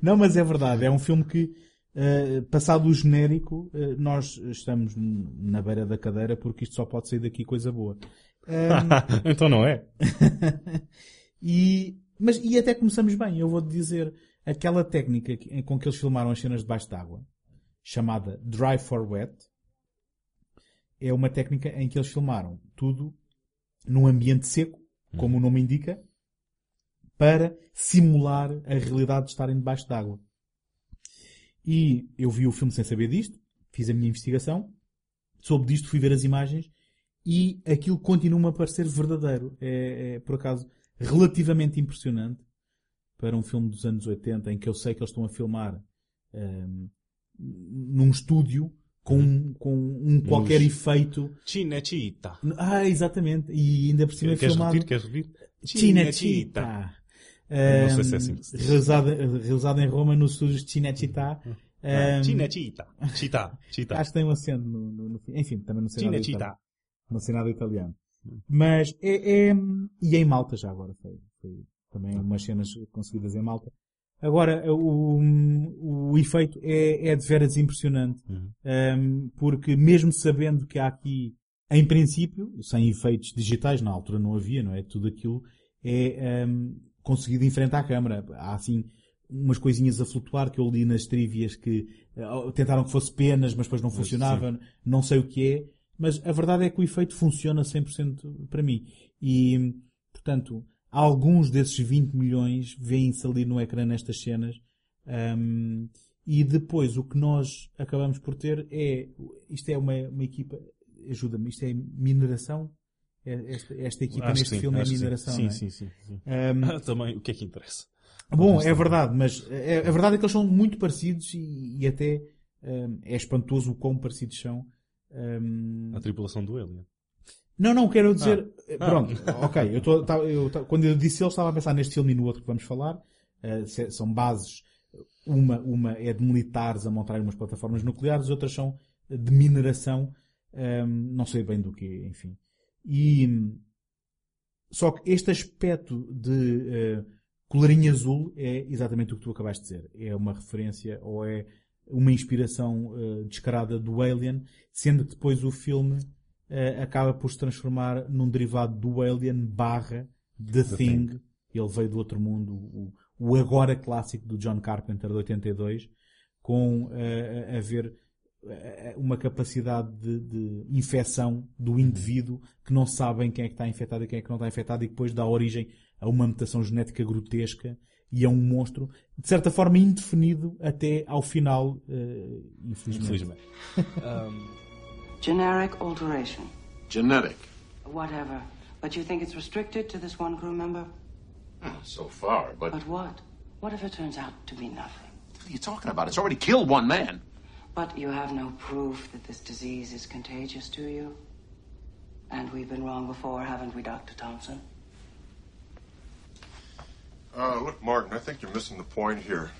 Não, mas é verdade. É um filme que, eh, passado o genérico, eh, nós estamos na beira da cadeira porque isto só pode sair daqui coisa boa. [LAUGHS] Ahm, então não é? [LAUGHS] e, mas, e até começamos bem. Eu vou-te dizer, aquela técnica com que eles filmaram as cenas debaixo d'água, chamada Dry for Wet, é uma técnica em que eles filmaram tudo num ambiente seco, como o nome indica, para simular a realidade de estarem debaixo d'água. E eu vi o filme sem saber disto, fiz a minha investigação, soube disto, fui ver as imagens e aquilo continua-me a parecer verdadeiro. É, é, por acaso, relativamente impressionante para um filme dos anos 80 em que eu sei que eles estão a filmar ehm, num estúdio com, um- com um qualquer Nos- efeito. Chinechita. Ah, exatamente. E ainda por cima é filmado. repetir? Queres repetir? Cinecittà. Eu não sei se é assim. Realizado, realizado em Roma nos estúdios de Cinecittà. Um, Chinechita. Chita. [LAUGHS] Chita. acho que tem um acento no, no, no fim. Enfim, também não sei nada Cinechita. italiano. Não sei nada italiano. Mas é, é- E em Malta já agora. Foi, foi também umas cenas conseguidas em Malta. Agora, o, o efeito é, é de veras impressionante. Uhum. Um, porque mesmo sabendo que há aqui, em princípio, sem efeitos digitais, na altura não havia, não é? Tudo aquilo é um, conseguido em frente à câmara. Há assim umas coisinhas a flutuar que eu li nas trivias que eh, tentaram que fosse penas, mas depois não funcionava, não sei o que é. Mas a verdade é que o efeito funciona 100% para mim. E, portanto, alguns desses 20 milhões vêm-se ali no ecrã nestas cenas. Um, e depois o que nós acabamos por ter é, isto é uma, uma equipa, ajuda-me, isto é mineração? É- Esta, esta equipa Acho neste sim, filme é mineração, Sim, é? sim, sim. sim. Um, Ah, também, o que é que interessa? Bom, é verdade, mas é, a verdade é que eles são muito parecidos e, e até hum, é espantoso o quão parecidos são. Hum, A tripulação do Alien. não, não, quero dizer. Ah. eh, Pronto, ok. Eu tô, tá- eu tá- quando eu disse eles, estava a pensar neste filme e no outro que vamos falar. Se- são bases. Uma, uma é de militares a montarem umas plataformas nucleares, outras são de mineração. hum, não sei bem do que, enfim. E. Só que este aspecto de eh, colarinho azul é exatamente o que tu acabaste de dizer. É uma referência ou é uma inspiração eh, descarada do Alien, sendo que depois o filme eh, acaba por se transformar num derivado do Alien barra The, Thing. Ele veio do outro mundo, o, o agora clássico do John Carpenter de 82, com eh, a ver uma capacidade de, de infecção do indivíduo que não sabem quem é que está infectado e quem é que não está infectado e depois dá origem a uma mutação genética grotesca e a um monstro, de certa forma indefinido até ao final, eh, infelizmente. Infelizmente. [LAUGHS] Generic alteration. Genetic. Whatever. But you think it's restricted to this one crew member? So far, but But what? What if it turns out to be nothing? What are you talking about? It's already killed one man. But you have no proof that this disease is contagious, do you? And we've been wrong before, haven't we, Dr. Thompson? Uh, look, Martin, I think you're missing the point here.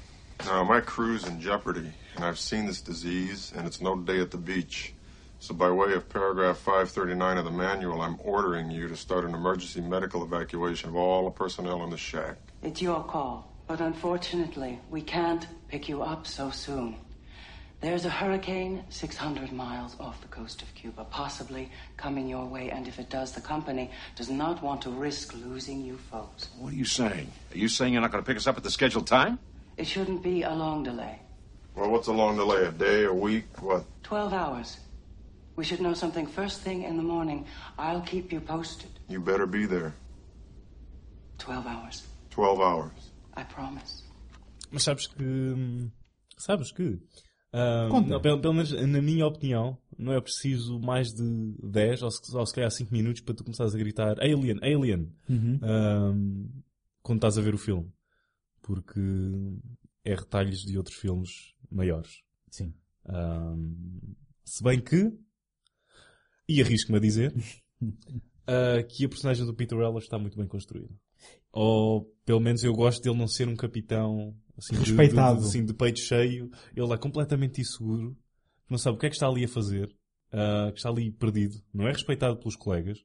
Now, my crew's in jeopardy, and I've seen this disease, and it's no day at the beach. So, by way of paragraph 539 of the manual, I'm ordering you to start an emergency medical evacuation of all the personnel in the shack. It's your call. But unfortunately, we can't pick you up so soon. There's a hurricane 600 miles off the coast of Cuba, possibly coming your way, and if it does, the company does not want to risk losing you folks. What are you saying? Are you saying you're not going to pick us up at the scheduled time? It shouldn't be a long delay. Well, what's a long delay? A day, a week? What? 12 hours. We should know something first thing in the morning. I'll keep you posted. You better be there. 12 hours. 12 hours. I promise. Mas sabes que. Sabes que. Não, pelo, pelo menos, na minha opinião, não é preciso mais de 10 ou se, ou se calhar 5 minutos para tu começares a gritar Alien, Alien, Ahm, quando estás a ver o filme. Porque é retalhos de outros filmes maiores. Sim. Ahm, se bem que, e arrisco-me a dizer, [LAUGHS] ah, que a personagem do Peter Weller está muito bem construída. Ou, pelo menos, eu gosto dele não ser um capitão assim, Respeitado. De, de, assim, de peito cheio. Ele é completamente inseguro, não sabe o que é que está ali a fazer, ah, que está ali perdido, não é respeitado pelos colegas.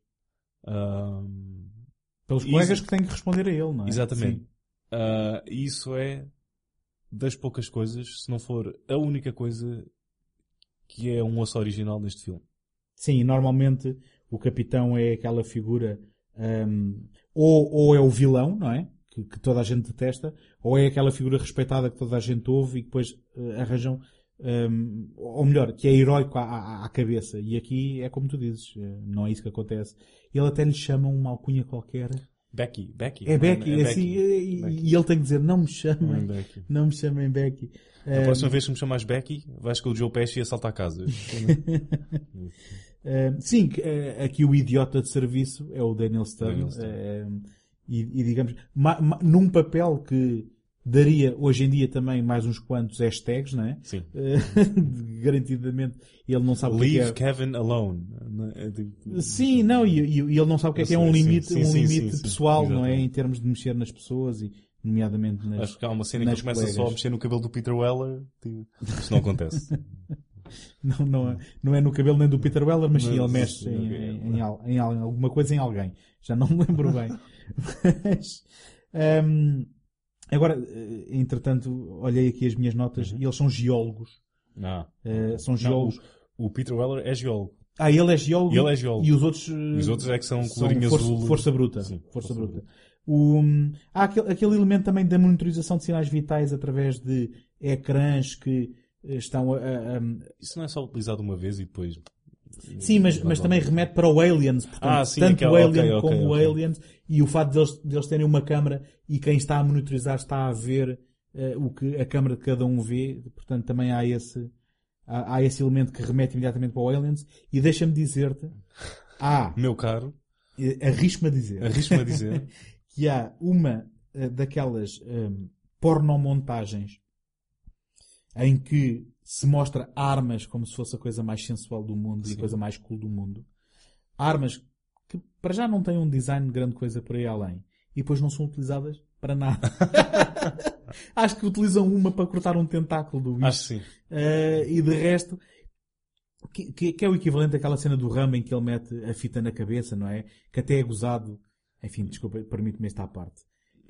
Ahm, Pelos Isso- colegas que têm que responder a ele, não é? Exatamente. E isso é das poucas coisas, se não for a única coisa que é um osso original neste filme. Sim, normalmente o capitão é aquela figura hum, ou, ou é o vilão, não é? Que, que toda a gente detesta, ou é aquela figura respeitada que toda a gente ouve e que depois eh, arranjam, hum, ou melhor, que é heróico à, à- à cabeça. E aqui é como tu dizes, eh, não é isso que acontece. Ele até lhe chama uma alcunha qualquer. Becky, Becky. É Becky, é assim, e, Becky. e ele tem que dizer, não me Não é chamem, Becky. não me chamem Becky. A Hum, próxima vez que me chamares Becky, vais com o Joe Pesci e assaltar casas. Uh, [LAUGHS] sim, que, uh, aqui o idiota de serviço é o Daniel Stern. Daniel Stern. uh, e, e digamos, ma- ma- num papel que daria hoje em dia também mais uns quantos hashtags, não é? Sim. [LAUGHS] Garantidamente ele não sabe o que Leave é. Kevin alone. É? É tipo- Sim, não, e, e- ele não sabe o que é que é um sei, sim, limite, sim, um limite sim, pessoal, não é? Em termos de mexer nas pessoas e, nomeadamente nas. Acho que há uma cena em que ele começa só a mexer no cabelo do Peter Weller. Tipo, isso não acontece. [LAUGHS] Não, não, é, não é no cabelo nem do Peter Weller, mas sim ele mexe em, em, em em al- alguma coisa em alguém. Já não me lembro bem. [LAUGHS] Mas, hum, agora, eh, entretanto, olhei aqui as minhas notas e eles são geólogos. Não. Eh, são Não, geólogos. o, o Peter Weller é geólogo. Ah, ele é geólogo. Ele é geólogo. E os outros, eh, E os outros é que são colorinho força, azul. Força bruta. Sim, força, força bruta. O, hum, há aquele, aquele elemento também da monitorização de sinais vitais através de ecrãs que estão a- a- a, Isso não é só utilizado uma vez e depois. Sim, mas, mas também remete para o Aliens. Portanto, Ah, sim, tanto aquela- o Alien ok, ok, como o ok. Aliens e o facto deles, deles terem uma câmara e quem está a monitorizar está a ver eh, o que a câmara de cada um vê. Portanto, também há esse, há, há esse elemento que remete imediatamente para o Aliens. E deixa-me dizer-te, há, [LAUGHS] Meu caro, eh, arrisco-me a dizer, arrisco-me a dizer. [LAUGHS] que há uma eh, daquelas um, pornomontagens em que se mostra armas como se fosse a coisa mais sensual do mundo e a coisa mais cool do mundo. Armas que para já não têm um design de grande coisa por aí além. E depois não são utilizadas para nada. [LAUGHS] Acho que utilizam uma para cortar um tentáculo do bicho. Acho sim. Eh, e de resto, que, que- que é o equivalente àquela cena do Rambo em que ele mete a fita na cabeça, não é? Que até é gozado. Enfim, desculpa, permite-me esta parte.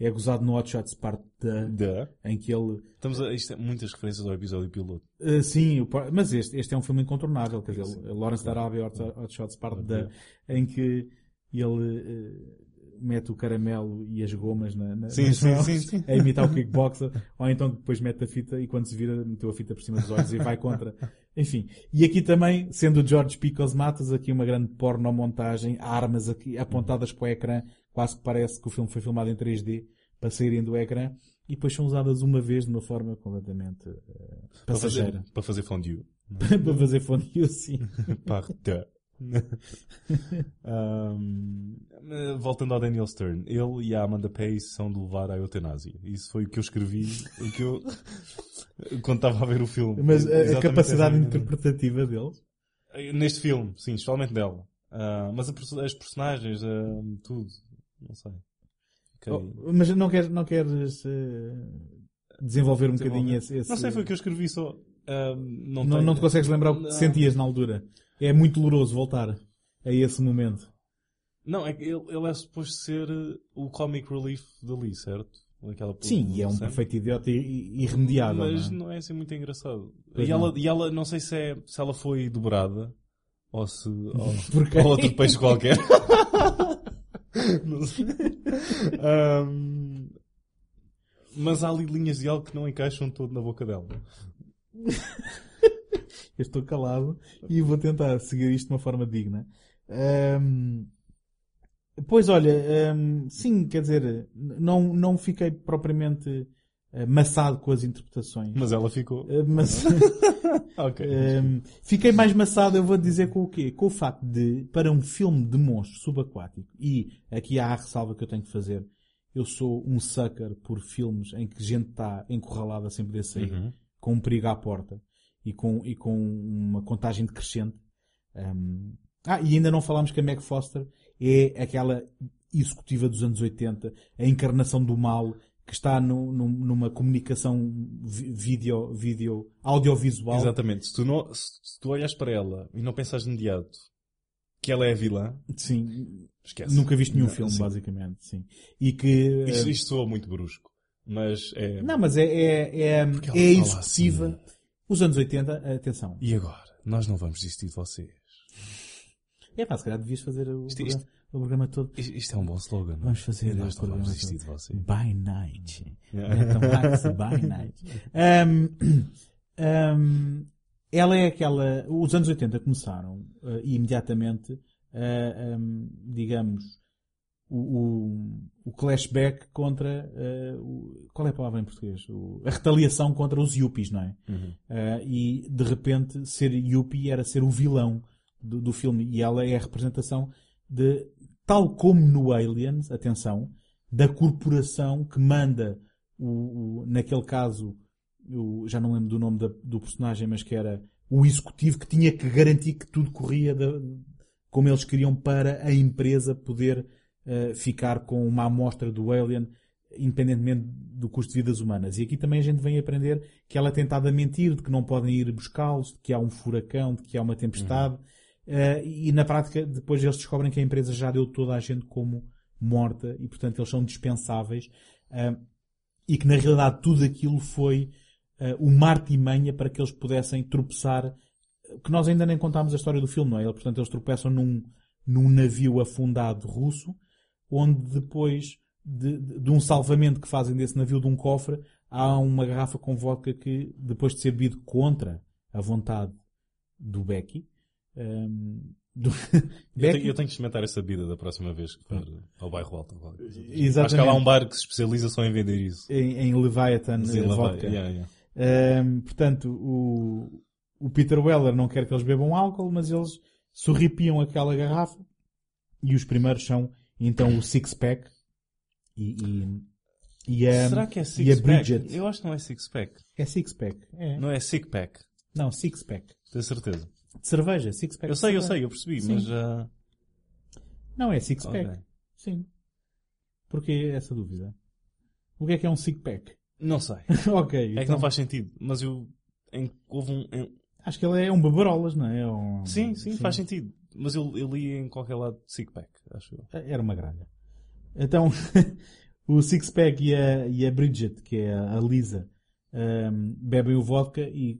É gozado no Hot Shots parte da, Da. em que ele. Estamos a, isto é muitas referências ao episódio piloto. eh, sim, o mas este, este é um filme incontornável. Quer dizer, Lawrence da Arábia, Hot, Hot Shots parte da, em que ele eh, mete o caramelo e as gomas na, na, Sim, sim, mãos sim, sim. a imitar o kickboxer, ou então depois mete a fita e quando se vira meteu a fita por cima dos olhos e vai contra. [LAUGHS] Enfim. E aqui também, sendo o George Picos Matos, aqui uma grande pornomontagem, armas aqui apontadas para o ecrã, quase que parece que o filme foi filmado em 3D para saírem do ecrã, e depois são usadas uma vez de uma forma completamente eh, Para fazer, passageira. para fazer fondue. [LAUGHS] para fazer fone assim. Parte. Ahm, voltando ao Daniel Stern, ele e a Amanda Pace são de levar à eutanásia. Isso foi o que eu escrevi, o que eu [LAUGHS] quando estava a ver o filme. Mas a- a, capacidade essa- interpretativa deles. Neste filme, sim, especialmente dela. Ah, mas a as personagens, ah, tudo, não sei. Ok. Oh, mas não queres, não queres eh, desenvolver um bocadinho esse, esse- Não sei, foi o que eu escrevi só. Ah, não, Não, não te consegues lembrar o que sentias na altura. É muito doloroso voltar a esse momento. Não, é que ele, ele é suposto ser eh, o comic relief dali, certo? Aquela Sim, e é um perfeito idiota irremediável. Mas não é? não é assim muito engraçado. Pois E não. ela, e ela, não sei se, é, se ela foi dobrada ou se. Ou, [LAUGHS] ou outro peixe qualquer. [LAUGHS] Ahm, mas há ali linhas de algo que não encaixam todo na boca dela. [LAUGHS] Eu estou calado e vou tentar seguir isto de uma forma digna. Ahm, pois olha, ahm, sim, quer dizer, não, não fiquei propriamente maçado com as interpretações. Mas ela ficou. Eh, mas [LAUGHS] Ok. Ahm, [LAUGHS] fiquei mais maçado, eu vou dizer com o quê? Com o facto de, para um filme de monstro subaquático, e aqui há a ressalva que eu tenho que fazer, eu sou um sucker por filmes em que gente está encurralada sem poder sair, Uhum. com um perigo à porta, e com, e com uma contagem decrescente. Ahm, ah, e ainda não falámos que a Meg Foster é aquela executiva dos anos 80, a encarnação do mal, que está no- num- numa comunicação vídeo, vídeo, audiovisual. Exatamente. Se tu, não, se, se tu olhas para ela e não pensas de imediato que ela é a vilã, Sim, esquece. nunca viste nenhum Não, filme, sim. basicamente, sim. E que... Isto, eh, isto soa muito brusco. Mas é. Não, mas é, é, é, é executiva. assim. Os anos 80, atenção. E agora? Nós não vamos desistir de vocês. É pá, se calhar devias fazer o, Isto- programa, isto- o programa todo. Isto, isto é um bom slogan. é? Vamos fazer Nós o programa desistir de vocês. By Night. Betamax by Night. Um, um, [CLEARS THROAT] ela é aquela... Os anos 80 começaram eh, e imediatamente, eh, um, digamos, o, o, o clashback contra... eh, o- qual é a palavra em português? O- a retaliação contra os yuppies, não é? Uhum. Uh, e de repente ser Yuppie era ser o vilão do, do filme e ela é a representação de tal como no Aliens, atenção, da corporação que manda o, o- naquele caso o- já não lembro do nome da- do personagem, mas que era o executivo que tinha que garantir que tudo corria como eles queriam para a empresa poder uh, ficar com uma amostra do Alien independentemente do custo de vidas humanas. E aqui também a gente vem aprender que ela é tentada a mentir, de que não podem ir buscá-los, de que há um furacão, de que há uma tempestade. Eh, e na prática, depois eles descobrem que a empresa já deu toda a gente como morta e, portanto, eles são dispensáveis. Eh, e que, na realidade, tudo aquilo foi eh, uma artimanha para que eles pudessem tropeçar. Que nós ainda nem contámos a história do filme, não é? Portanto, eles tropeçam num, num navio afundado russo, onde depois de, de- de um salvamento que fazem desse navio de um cofre, há uma garrafa com vodka que, depois de ser bebido contra a vontade do Becky, ehm, do [LAUGHS] Eu tenho, eu tenho que experimentar essa bebida da próxima vez que for ao bairro alto. Exatamente. Acho que há lá um bar que se especializa só em vender isso. em, em Leviathan lá vai. vodka. Yeah, yeah. Ehm, portanto, o, o Peter Weller não quer que eles bebam álcool, mas eles sorripiam aquela garrafa e os primeiros são então o Six Pack e, e, e a, Será que é e a six pack? Bridget. Eu acho que não é six pack. É Six Pack. É. Não é sick pack. Não, Six Pack. Tenho certeza. De cerveja, Six Pack. Eu sei, eu sei, eu percebi, Sim. mas já. Não, é Six Pack. Ok. Sim. Porquê essa dúvida? O que é que é um Six Pack? Não sei. [LAUGHS] ok. É que então, não faz sentido. Mas eu. Em, houve um. em- Acho que ele é um beberolas, não é? É um- Sim, sim, faz sentido. Mas eu, eu li em qualquer lado sick pack, acho eu. Era uma gralha. Então, [LAUGHS] o Six Pack e a, e a Bridget, que é a Lisa, ehm, bebem o vodka e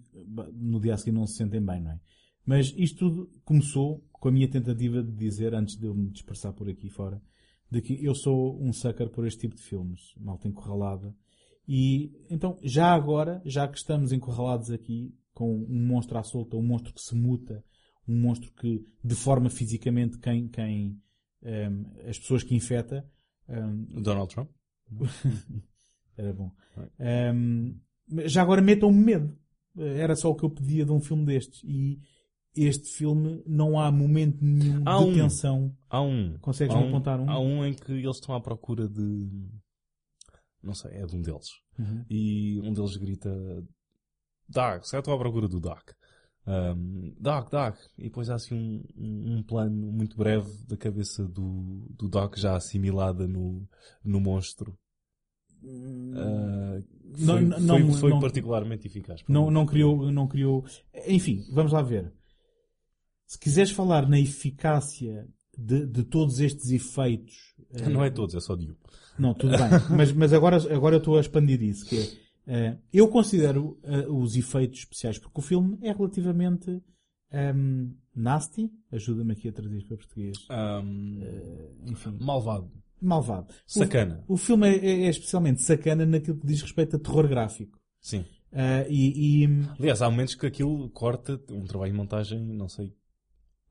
no dia a seguir não se sentem bem, não é? Mas isto tudo começou com a minha tentativa de dizer, antes de eu me dispersar por aqui fora, de que eu sou um sucker por este tipo de filmes, malta encurralada. E então, já agora, já que estamos encurralados aqui com um monstro à solta, um monstro que se muta, um monstro que deforma fisicamente quem, quem ehm, as pessoas que infecta, ehm, O Donald Trump? [LAUGHS] era bom. Ehm, já agora metam-me medo. Era só o que eu pedia de um filme destes. E este filme não há momento nenhum Há de um. tensão. Há um. Consegues há um, apontar um? Há um em que eles estão à procura de. Não sei, é de um deles. Uhum. E um deles grita. Doc, se eu estou à procura do Doc. Um, Doc, Doc. E depois há assim um, um, plano muito breve da cabeça do, do Doc já assimilada no, no monstro. Uh, Hum. Não- foi, não- foi, foi não- particularmente eficaz. Não, não criou, não criou. Enfim, vamos lá ver. Se quiseres falar na eficácia de, de todos estes efeitos. eh, Não é todos, é só de um. Não, tudo bem. [LAUGHS] mas, mas agora, agora eu estou a expandir isso. Que é, eh, eu considero eh, os efeitos especiais, porque o filme é relativamente ehm, nasty. Ajuda-me aqui a traduzir para português. Um, Enfim, malvado. malvado. O- Sacana. O, filme é, é- é especialmente sacana naquilo que diz respeito a terror gráfico. Sim. Ah, e, e- Aliás, há momentos que aquilo corta um trabalho de montagem, não sei,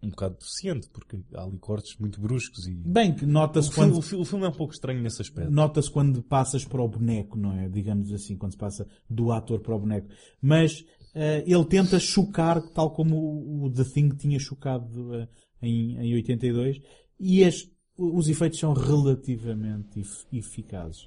um bocado deficiente, porque há ali cortes muito bruscos e. bem, nota-se filme, quando, o fi- o filme é um pouco estranho nesse aspecto. nota-se quando passas para o boneco, não é? Digamos assim, quando se passa do ator para o boneco. Mas ah, ele tenta chocar, tal como o, o The Thing tinha chocado ah, em, em 82, e as- os efeitos são relativamente ef- eficazes.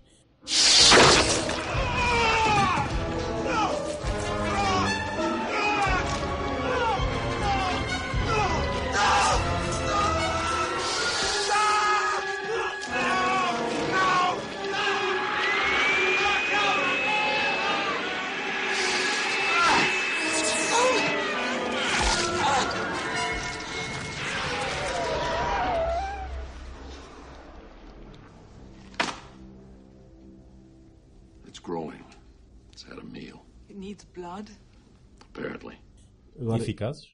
Blood. apparently. Agora, Eficazes?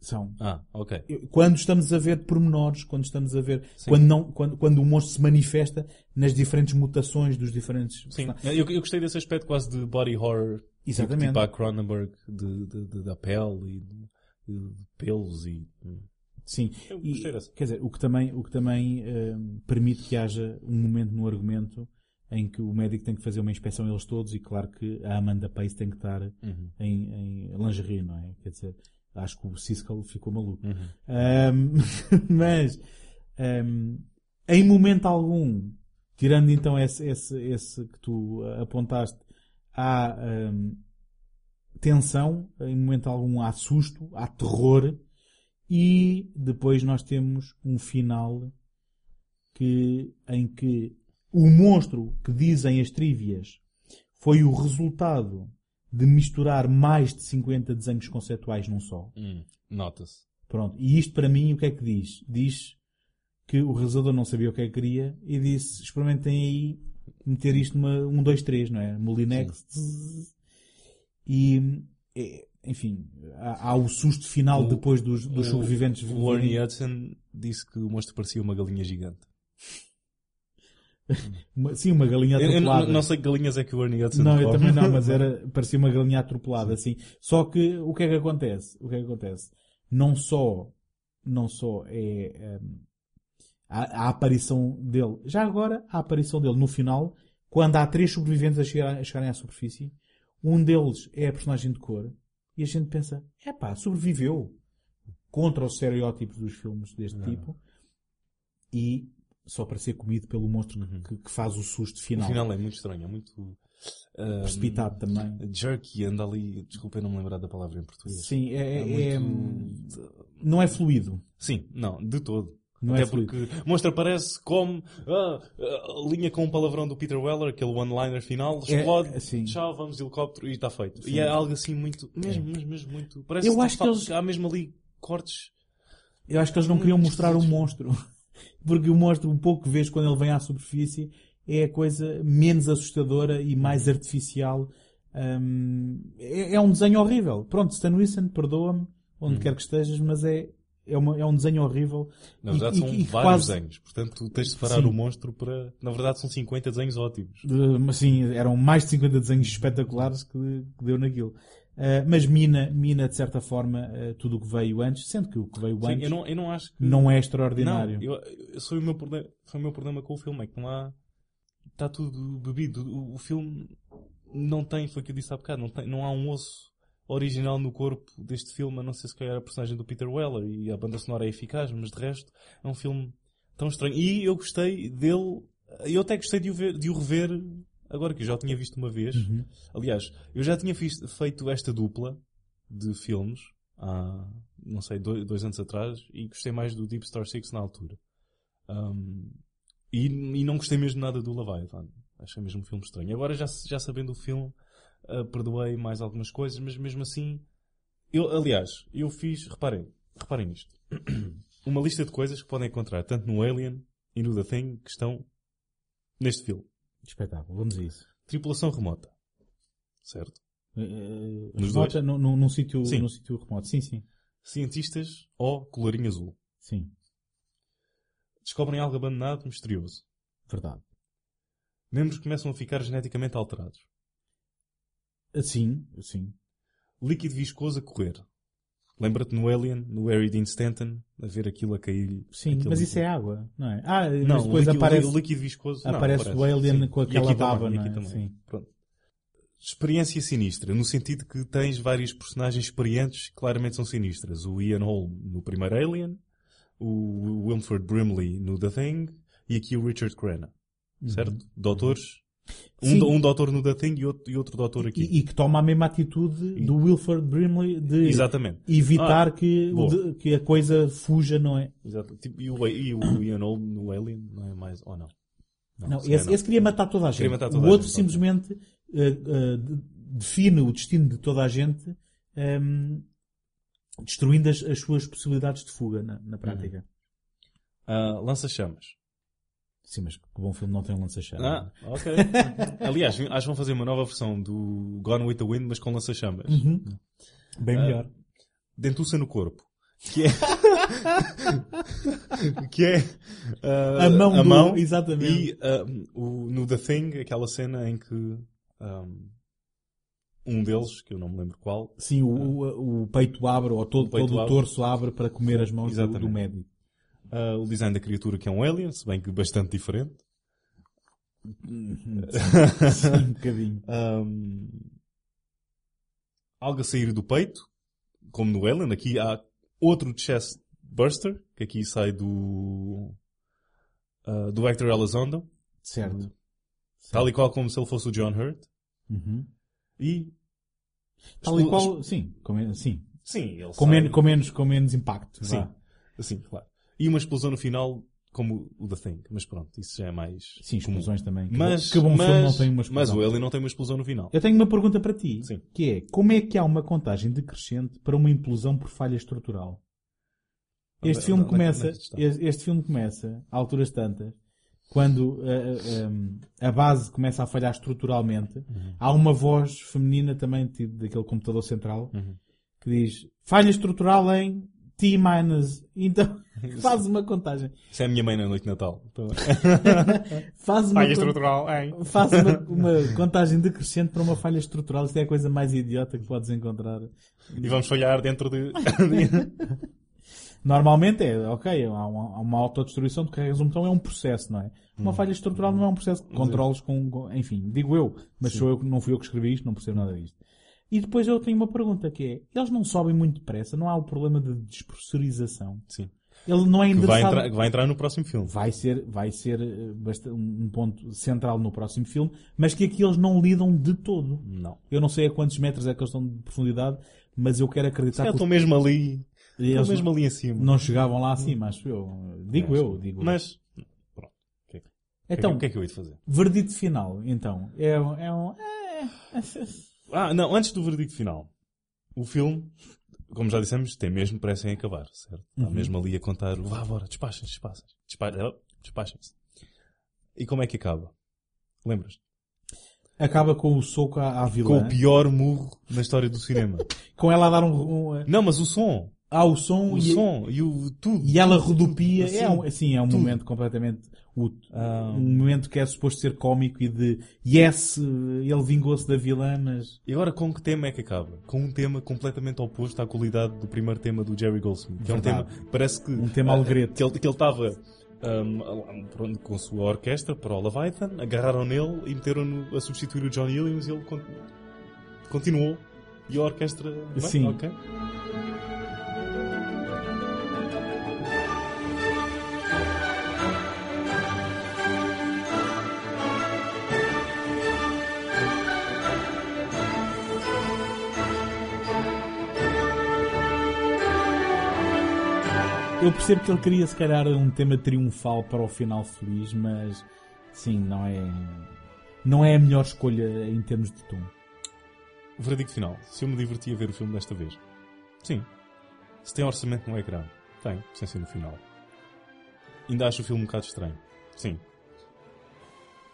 são. Ah, ok. quando estamos a ver pormenores, quando estamos a ver, quando, não, quando, quando o monstro se manifesta nas diferentes mutações dos diferentes. Sim, eu, eu gostei desse aspecto quase de body horror. tipo- Exatamente. Tipo a Cronenberg, de, de- de- da pele e de, de pelos e. Sim. Eu E, quer dizer, o que também, o que também eh, permite que haja um momento no argumento em que o médico tem que fazer uma inspeção a eles todos e claro que a Amanda Pace tem que estar Uhum. em, em lingerie, não é? Quer dizer, acho que o Siskel ficou maluco. Uhum. Ahm, [LAUGHS] mas, ahm, em momento algum, tirando então esse, esse, esse que tu apontaste, há ahm, tensão, em momento algum há susto, há terror, e depois nós temos um final que, em que o monstro que dizem as trivias foi o resultado de misturar mais de 50 desenhos conceptuais num só. Hum, Nota-se. Pronto. E isto para mim o que é que diz? Diz que o realizador não sabia o que é que queria e disse, experimentem aí meter isto numa 1, 2, 3, não é? Molinex. E, é, enfim, há, há o susto final O- depois dos, dos O- sobreviventes. O Ernie Hudson disse que o monstro parecia uma galinha gigante. Uma- sim, uma galinha Eu, eu não, atropelada. não sei que galinhas é que o Ernie Hudson Não, eu também não, mas era, [LAUGHS] parecia uma galinha atropelada, assim. Só que, o que é que acontece? O que é que acontece? Não só, não só é, hum, a, a aparição dele, já agora, a aparição dele no final, quando há três sobreviventes a, chegar, a chegarem à superfície, um deles é a personagem de cor, e a gente pensa, epá, sobreviveu contra os estereótipos dos filmes deste tipo, e só para ser comido pelo monstro que, que faz o susto O final. final é muito estranho, é muito. ah, Precipitado também. Jerky, anda ali. Desculpa eu não me lembrar da palavra em português. Sim, é, É é- muito- não é fluido. Sim, não, de todo. Não Até é porque o monstro aparece como ah, ah, linha com um palavrão do Peter Weller, aquele one-liner final, É, explode, é, sim. tchau, vamos helicóptero e está feito. Sim. E é algo assim muito, mesmo, mesmo, mesmo muito. Parece Eu acho que fa- eles- há mesmo ali cortes. Eu acho que eles não queriam mostrar o monstro. Porque o monstro, um pouco que vês quando ele vem à superfície, é a coisa menos assustadora e mais artificial. Hum, é, é um desenho horrível. Pronto, Stan Winston, perdoa-me, onde quer que estejas, mas é, é, uma- é um desenho horrível. Na verdade e- são e vários quase- desenhos. Portanto, tens de separar Sim. o monstro para. Na verdade são 50 desenhos ótimos. Mas sim, eram mais de 50 desenhos espetaculares que, que deu naquilo. Ah, mas mina, mina, de certa forma, ah, tudo o que veio antes, sendo que o que veio Sim, antes eu, não, eu não acho que. não é extraordinário. Não, eu, eu, foi, o meu problema, foi o meu problema com o filme, é que não há. Está tudo bebido. O, o filme não tem, foi o que eu disse há bocado, não, tem, não há um osso original no corpo deste filme, a não ser se calhar a personagem do Peter Weller e a banda sonora é eficaz, mas de resto é um filme tão estranho. E eu gostei dele, eu até gostei de o, ver, de o rever agora que eu já tinha visto uma vez. Aliás, eu já tinha feito esta dupla de filmes há, não sei, dois, dois anos atrás e gostei mais do Deep Star Six na altura. Um, e, e não gostei mesmo nada do Leviathan. Achei mesmo um filme estranho. Agora, já, já sabendo o filme, uh, perdoei mais algumas coisas, mas mesmo assim, eu, aliás, eu fiz, reparem, reparem nisto. [CLEARS THROAT] Uma lista de coisas que podem encontrar tanto no Alien e no The Thing que estão neste filme. Espetáculo, vamos a isso. Tripulação remota. Certo? Nos remota, dois? num, num, sítio, num sítio remoto. Sim, sim. Cientistas ou colorinho azul. Sim. Descobrem algo abandonado misterioso. Verdade. Membros começam a ficar geneticamente alterados. Sim, sim. Líquido viscoso a correr. Lembra-te no Alien, no Harry Dean Stanton, a ver aquilo a cair. Sim, mas isso é água, não é? Ah, Não, depois o líquido, aparece... o líquido viscoso. não, aparece o Alien sim. com aquela baba, também, não é? Sim. Pronto. Experiência sinistra, no sentido que tens vários personagens experientes que claramente são sinistras. O Ian Holm no primeiro Alien, o Wilford Brimley no The Thing e aqui o Richard Crenna. Certo? Doutores. Um, Uhum. Do- um doutor no The Thing e outro, e outro doutor aqui. E, e que toma a mesma atitude do Wilford Brimley de Exatamente. evitar Ah, que, de- que a coisa fuja, não é? Exato. Tipo, e, o, e o [COUGHS] Ian Holm no Alien não é mais. Ou não? Não, se esse, calhar esse queria matar toda a gente. Toda o a outro gente, simplesmente eh, de- define o destino de toda a gente, ehm, destruindo as, as suas possibilidades de fuga na, na prática. Ah, Lança-chamas. Sim, mas que bom filme não tem um lança-chamas. Ah, ok. [LAUGHS] Aliás, acho que vão fazer uma nova versão do Gone with the Wind, mas com lança-chamas. Uhum. Bem melhor. Dentuça no corpo. Que é. [LAUGHS] que é. ah, A mão a do- mão exatamente. E ah, o, no The Thing, aquela cena em que. ah, um deles, que eu não me lembro qual. Sim, o, o, o peito abre, ou todo, O todo o torso abre para comer as mãos do, do médico. Ah, o design da criatura que é um alien, se bem que bastante diferente. Sim, um bocadinho. [LAUGHS] Ahm, algo a sair do peito, como no Alien. Aqui há outro chest burster, que aqui sai do, ah, do Hector Elizondo, Certo. tal e qual como se ele fosse o John Hurt. Uhum. E, Tal e qual, sim, com, sim. sim, ele Com, sai- men- com menos, com menos impacto. sim, vá. assim, claro. E uma explosão no final, como o The Thing. Mas pronto, isso já é mais Sim, comum. explosões também. Que Mas, que bom mas, filme não tem uma mas explosão. o Alien não tem uma explosão no final. Eu tenho uma pergunta para ti. Sim. Que é, como é que há uma contagem decrescente para uma implosão por falha estrutural? Este filme começa, é este, filme começa, a alturas tantas, quando eh, eh, um, a base começa a falhar estruturalmente, Uhum. há uma voz feminina também tipo, daquele computador central Uhum. que diz falha estrutural em T minus. Então faz uma contagem. Isso é a minha mãe na noite de Natal. [LAUGHS] Faz uma, Falha estrutural, hein? faz uma, uma contagem decrescente para uma falha estrutural. Isto é a coisa mais idiota que podes encontrar. E vamos falhar dentro de. [LAUGHS] Normalmente é, ok, há uma, uma autodestruição de carregas um botão, é um processo, não é? Uma falha estrutural não é um processo que controles com, com- enfim, digo eu, mas sou eu, não fui eu que escrevi isto, não percebo nada disto. E depois eu tenho uma pergunta que é, eles não sobem muito depressa, não há o problema de despressurização. Sim. Ele não é Que vai, entrar, vai entrar no próximo filme. vai ser, vai ser eh, um ponto central no próximo filme, mas que aqui eles não lidam de todo. Não. Eu não sei a quantos metros é que eles estão de profundidade, mas eu quero acreditar que estão mesmo ali. Estão mesmo ali em cima. não chegavam lá acima, acho eu. Digo eu, digo eu. Mas. Pronto. O que, é que- Então, o que é que eu ia de fazer? verdito final, então. É, um- é um... Ah, não, antes do veredicto final. O filme, como já dissemos, tem mesmo pressa em acabar, certo? Está mesmo ali a contar, vá, bora, despachem-se, despachem-se. Despa- oh, Despachem-se. E como é que acaba? Lembras? Acaba com o soco à, à vilã. Com o pior murro na história do cinema. [LAUGHS] Com ela a dar um... um não, mas o som. há o som, O e, som e o tudo. e ela rodopia. Assim, é um, assim, é um tudo. momento completamente... o- Ah. um momento que é suposto ser cómico e de yes, ele vingou-se da vilã, mas... E agora com que tema é que acaba? Com um tema completamente oposto à qualidade do primeiro tema do Jerry Goldsmith. Que é um tema, parece que... Um tema alegrete. Que ele estava pronto, com a sua orquestra para o Leviathan, agarraram nele e meteram-no a substituir o John Williams e ele con- continuou E a orquestra. Bem, Sim. Eu percebo que ele queria, se calhar, um tema triunfal para o final feliz, mas sim, não é. Não é a melhor escolha em termos de tom. O veredicto final. Se eu me diverti a ver o filme desta vez. Sim. Se tem orçamento no ecrã. Tem, sem ser no final. Ainda acho o filme um bocado estranho. Sim.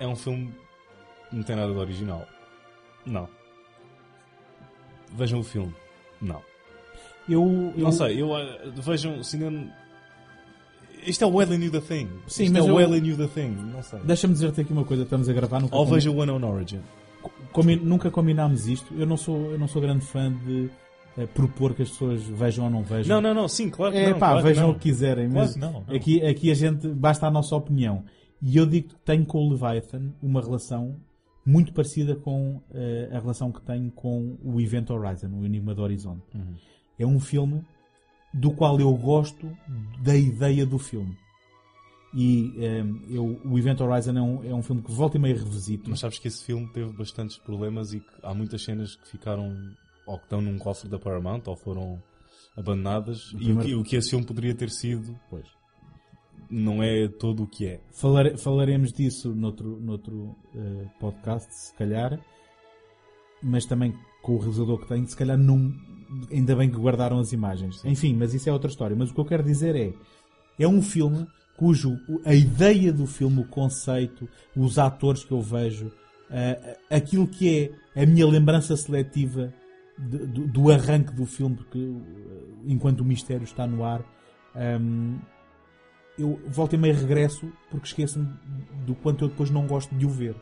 É um filme não tem nada de original. Não. Vejam o filme. Não. Eu, eu Não sei, eu eh, vejam cinema. Isto é o Well I Knew the Thing. Sim, Isto mas é o eu- Well I Knew the Thing. Não sei. Deixa-me dizer-te aqui uma coisa, estamos a gravar, nunca, Ou combi- vejam One on Origin. combi- nunca combinámos isto. Eu não sou, eu não sou grande fã de eh, propor que as pessoas vejam ou não vejam. Não, não, não, sim, claro que É não. pá, claro vejam não. o que quiserem, Claro mas que não, não. Aqui, aqui a gente basta a nossa opinião. E eu digo que tenho com o Leviathan uma relação muito parecida com eh, a relação que tenho com o Event Horizon, o Enigma do Horizonte. Uhum. É um filme do qual eu gosto da ideia do filme. E eh, eu, o Event Horizon é um, é um filme que volta e meia revisito. Mas sabes que esse filme teve bastantes problemas e que há muitas cenas que ficaram ou que estão num cofre da Paramount ou foram abandonadas. E o que, o que esse filme poderia ter sido Pois. não é todo o que é. Falar- falaremos disso noutro, noutro eh, podcast, se calhar, mas também com o realizador que tenho, se calhar não. Ainda bem que guardaram as imagens. Enfim, mas isso é outra história. Mas o que eu quero dizer é: é um filme cujo a ideia do filme, o conceito, os atores que eu vejo, eh, aquilo que é a minha lembrança seletiva de- do, do arranque do filme, porque eh, enquanto o mistério está no ar. ehm, eu volto e meio regresso porque esqueço-me do quanto eu depois não gosto de o ver.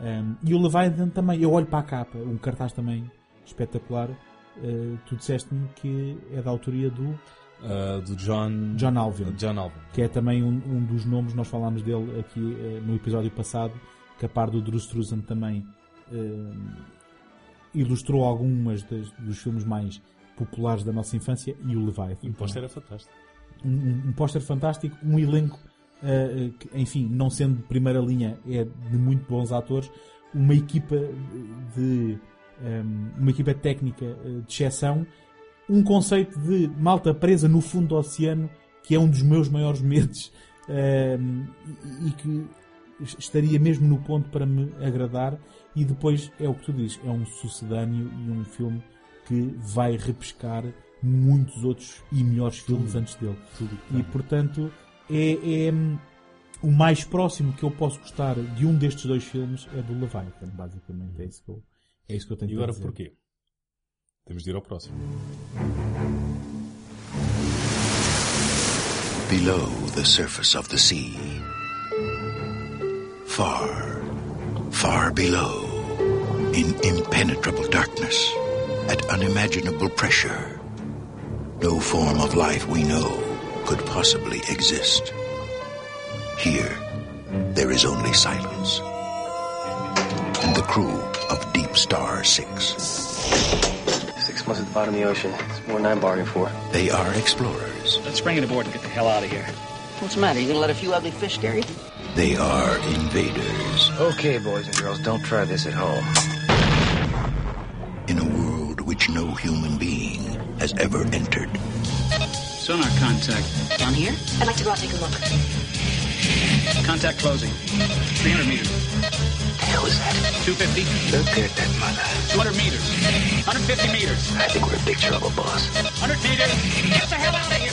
Um, e o Leviathan também, eu olho para a capa, um cartaz também espetacular. Uh, tu disseste-me que é da autoria do Ah, do John... John Alvin, John Alvin. que é também um, um dos nomes, nós falámos dele aqui uh, no episódio passado, que a par do Drew Struzan também um, ilustrou algumas das- dos filmes mais populares da nossa infância e o Leviathan. O póster era fantástico. um, um- um póster fantástico, um elenco, eh, que, enfim, não sendo de primeira linha, é de muito bons atores, uma equipa de uma equipa técnica eh, de exceção, um conceito de malta presa no fundo do oceano, que é um dos meus maiores medos e que estaria mesmo no ponto para me agradar. E depois é o que tu dizes, é um sucedâneo e um filme que vai repescar muitos outros e melhores filmes antes dele. E portanto é, é, hum, o mais próximo que eu posso gostar de um destes dois filmes é do Leviathan, basicamente. É isso que eu, é isso que eu tenho E agora dizer. porquê? Temos de ir ao próximo. Below the surface of the sea. Far, far below, in impenetrable darkness, at unimaginable pressure, no form of life we know could possibly exist. Here, there is only silence. And the crew of Deep Star 6. Six months at the bottom of the ocean. It's more than I bargained for. They are explorers. Let's bring it aboard and get the hell out of here. What's the matter? You gonna let a few ugly fish scare you? They are invaders. Okay, boys and girls, don't try this at home. in a world which no human being has ever entered. Sonar contact. Down here? I'd like to go out and take a look. Contact closing. 300 meters. The hell is that? 250. Look at that mother. 200 meters. 150 meters. I think we're in big trouble, boss. 100 meters. Get the hell out of here.